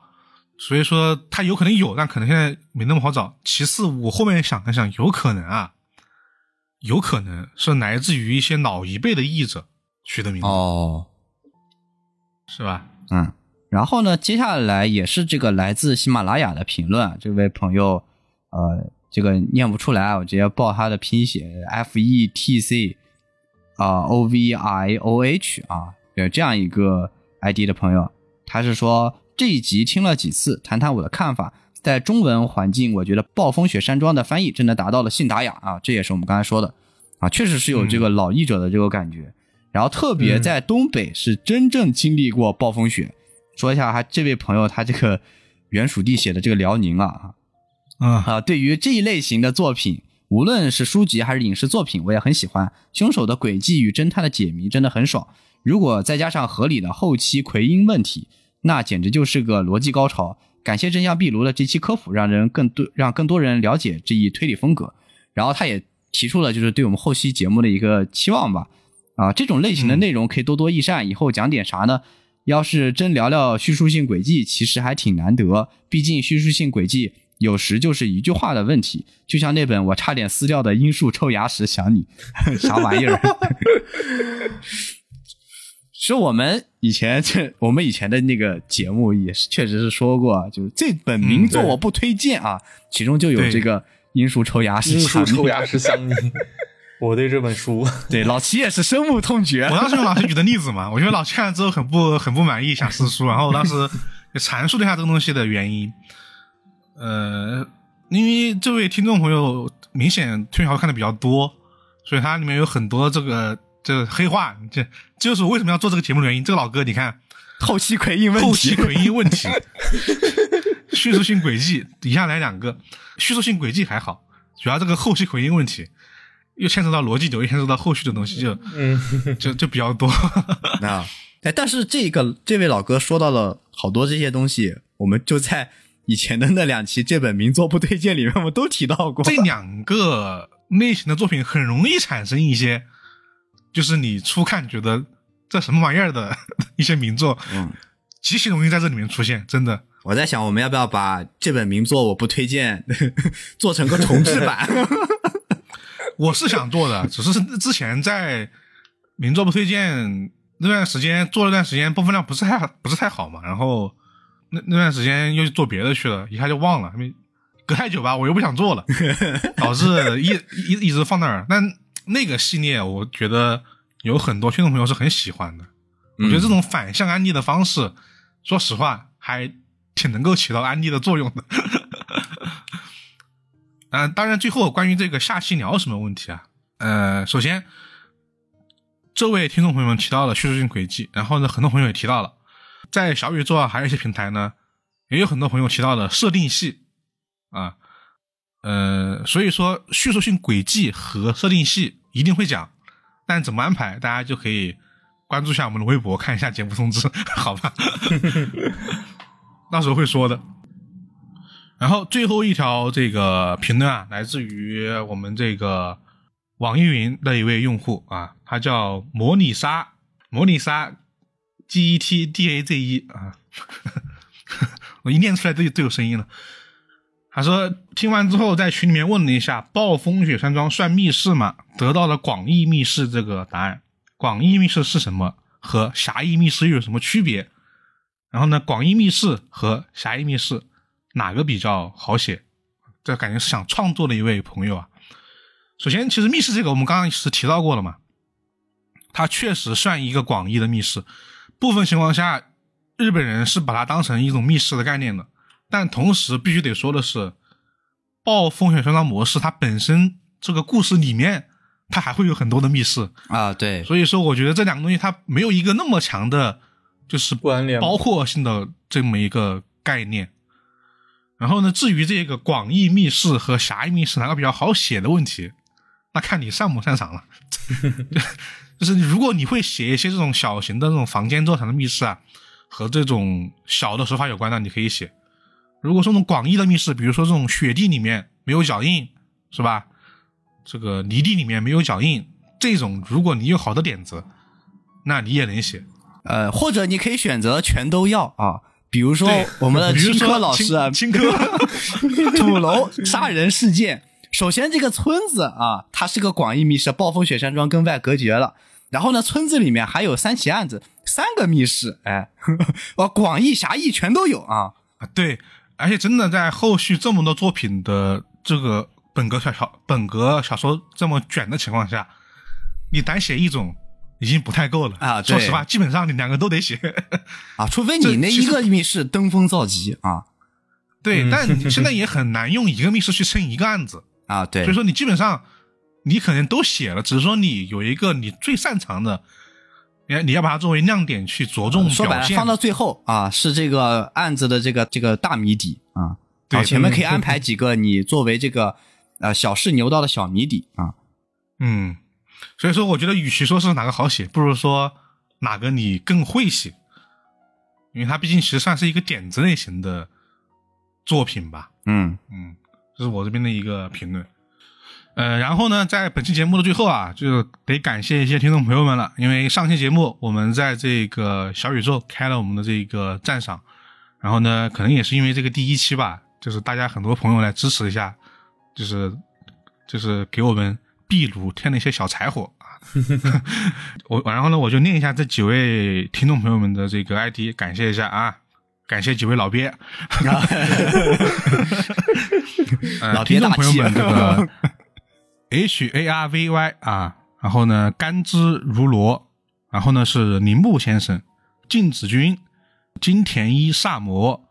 所以说它有可能有，但可能现在没那么好找。其次，我后面想了想，有可能啊，有可能是来自于一些老一辈的译者取的名字哦，是吧？嗯，然后呢，接下来也是这个来自喜马拉雅的评论，这位朋友，呃，这个念不出来，我直接报他的拼写：F E T C。啊，O V I O H 啊，有这样一个 ID 的朋友，他是说这一集听了几次，谈谈我的看法。在中文环境，我觉得《暴风雪山庄》的翻译真的达到了信达雅啊，这也是我们刚才说的啊，确实是有这个老译者的这个感觉。然后特别在东北是真正经历过暴风雪。说一下，他这位朋友他这个原属地写的这个辽宁啊啊啊，对于这一类型的作品。无论是书籍还是影视作品，我也很喜欢。凶手的轨迹与侦探的解谜真的很爽。如果再加上合理的后期奎因问题，那简直就是个逻辑高潮。感谢真相壁炉的这期科普，让人更多让更多人了解这一推理风格。然后他也提出了就是对我们后期节目的一个期望吧。啊，这种类型的内容可以多多益善。以后讲点啥呢？要是真聊聊叙述性轨迹，其实还挺难得。毕竟叙述性轨迹。有时就是一句话的问题，就像那本我差点撕掉的《樱树抽牙时想你 》，啥玩意儿？是我们以前 这我们以前的那个节目也是确实是说过，就是这本名作我不推荐啊，其中就有这个《樱树抽牙是樱树抽牙时想你》。我对这本书，对，老齐也是深恶痛绝我。当时用老齐举的例子嘛，我觉得老齐看了之后很不很不满意，想撕书，然后我当时也阐述了一下这个东西的原因。呃，因为这位听众朋友明显推小说看的比较多，所以它里面有很多这个这黑话，这这就是我为什么要做这个节目的原因。这个老哥，你看后期奎因问题后期题，诡异问题，叙述性轨迹，以下来两个，叙述性轨迹还好，主要这个后期回应问题。又牵扯到逻辑流，又牵扯到后续的东西，就嗯，就就比较多。那，哎，但是这个这位老哥说到了好多这些东西，我们就在以前的那两期这本名作不推荐里面，我们都提到过。这两个类型的作品很容易产生一些，就是你初看觉得这什么玩意儿的 一些名作，嗯，极其容易在这里面出现，真的。我在想，我们要不要把这本名作我不推荐 做成个重制版？我是想做的，只是之前在名作不推荐那段时间做了段时间，播放量不是太不是太好嘛，然后那那段时间又去做别的去了，一下就忘了，因为隔太久吧，我又不想做了，导致一一一直放那儿。但那个系列，我觉得有很多听众朋友是很喜欢的。我觉得这种反向安利的方式，说实话还挺能够起到安利的作用的。嗯、当然，最后关于这个下期聊什么问题啊？呃，首先，这位听众朋友们提到了叙事性轨迹，然后呢，很多朋友也提到了，在小宇宙啊，还有一些平台呢，也有很多朋友提到了设定系啊，呃，所以说叙述性轨迹和设定系一定会讲，但怎么安排，大家就可以关注一下我们的微博，看一下节目通知，好吧？到时候会说的。然后最后一条这个评论啊，来自于我们这个网易云的一位用户啊，他叫模拟沙，模拟沙 G E T D A Z E 啊，我一念出来都都有声音了。他说听完之后在群里面问了一下，暴风雪山庄算密室吗？得到了广义密室这个答案。广义密室是什么？和狭义密室又有什么区别？然后呢，广义密室和狭义密室哪个比较好写？这感觉是想创作的一位朋友啊。首先，其实密室这个我们刚刚是提到过了嘛，它确实算一个广义的密室。部分情况下，日本人是把它当成一种密室的概念的。但同时必须得说的是，暴风雪山庄模式它本身这个故事里面，它还会有很多的密室。啊，对，所以说，我觉得这两个东西它没有一个那么强的，就是关联包括性的这么一个概念。然后呢，至于这个广义密室和狭义密室哪个比较好写的问题，那看你擅不擅长了。就是如果你会写一些这种小型的这种房间做成的密室啊，和这种小的手法有关的，你可以写。如果说那种广义的密室，比如说这种雪地里面没有脚印，是吧？这个泥地里面没有脚印，这种如果你有好的点子，那你也能写。呃，或者你可以选择全都要啊，比如说我们的青科老师啊，青青科 土楼杀人事件。首先，这个村子啊，它是个广义密室，暴风雪山庄跟外隔绝了。然后呢，村子里面还有三起案子，三个密室，哎，哦，广义、狭义全都有啊。啊，对，而且真的在后续这么多作品的这个本格小小本格小说这么卷的情况下，你单写一种已经不太够了。啊说实话，基本上你两个都得写。啊，除非你那一个密室登峰造极啊。对，但你现在也很难用一个密室去撑一个案子，啊，对。所以，说你基本上你可能都写了，只是说你有一个你最擅长的，你你要把它作为亮点去着重说白了，放到最后啊，是这个案子的这个这个大谜底啊。对，前面可以安排几个你作为这个呃小试牛刀的小谜底啊。嗯，所以说我觉得与其说是哪个好写，不如说哪个你更会写，因为它毕竟其实算是一个点子类型的作品吧。嗯嗯，这是我这边的一个评论。呃，然后呢，在本期节目的最后啊，就得感谢一些听众朋友们了，因为上期节目我们在这个小宇宙开了我们的这个赞赏，然后呢，可能也是因为这个第一期吧，就是大家很多朋友来支持一下，就是 就是给我们壁炉添了一些小柴火啊。我然后呢，我就念一下这几位听众朋友们的这个 ID，感谢一下啊，感谢几位老鳖。呃老鳖大气听众朋友们，这个 H A R V Y 啊，然后呢，甘之如罗，然后呢是铃木先生、静子君、金田一萨摩，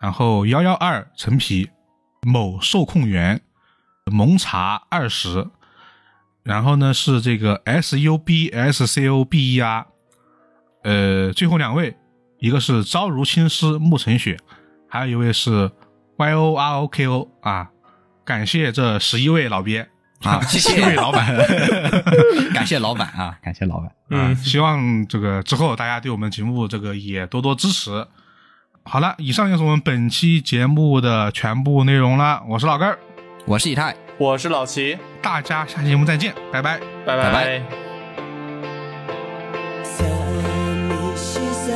然后幺幺二陈皮、某受控员、蒙查二十，然后呢是这个 S U B S C O B E R，呃，最后两位，一个是朝如青丝暮成雪，还有一位是 Y O R O K O 啊，感谢这十一位老鳖。啊谢谢十一位老板。感谢老板啊，感谢老板。嗯，希望这个之后大家对我们节目这个也多多支持。好了，以上就是我们本期节目的全部内容了。我是老根儿，我是以太，我是老齐，大家下期节目再见，拜拜。拜拜拜拜寂しさ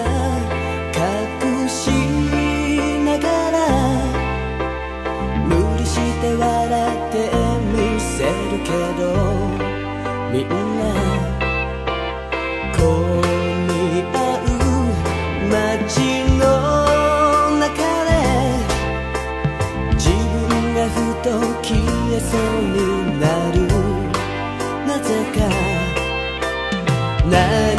隠し みんな混み合う街の中で自分がふと消えそうになる。なぜかない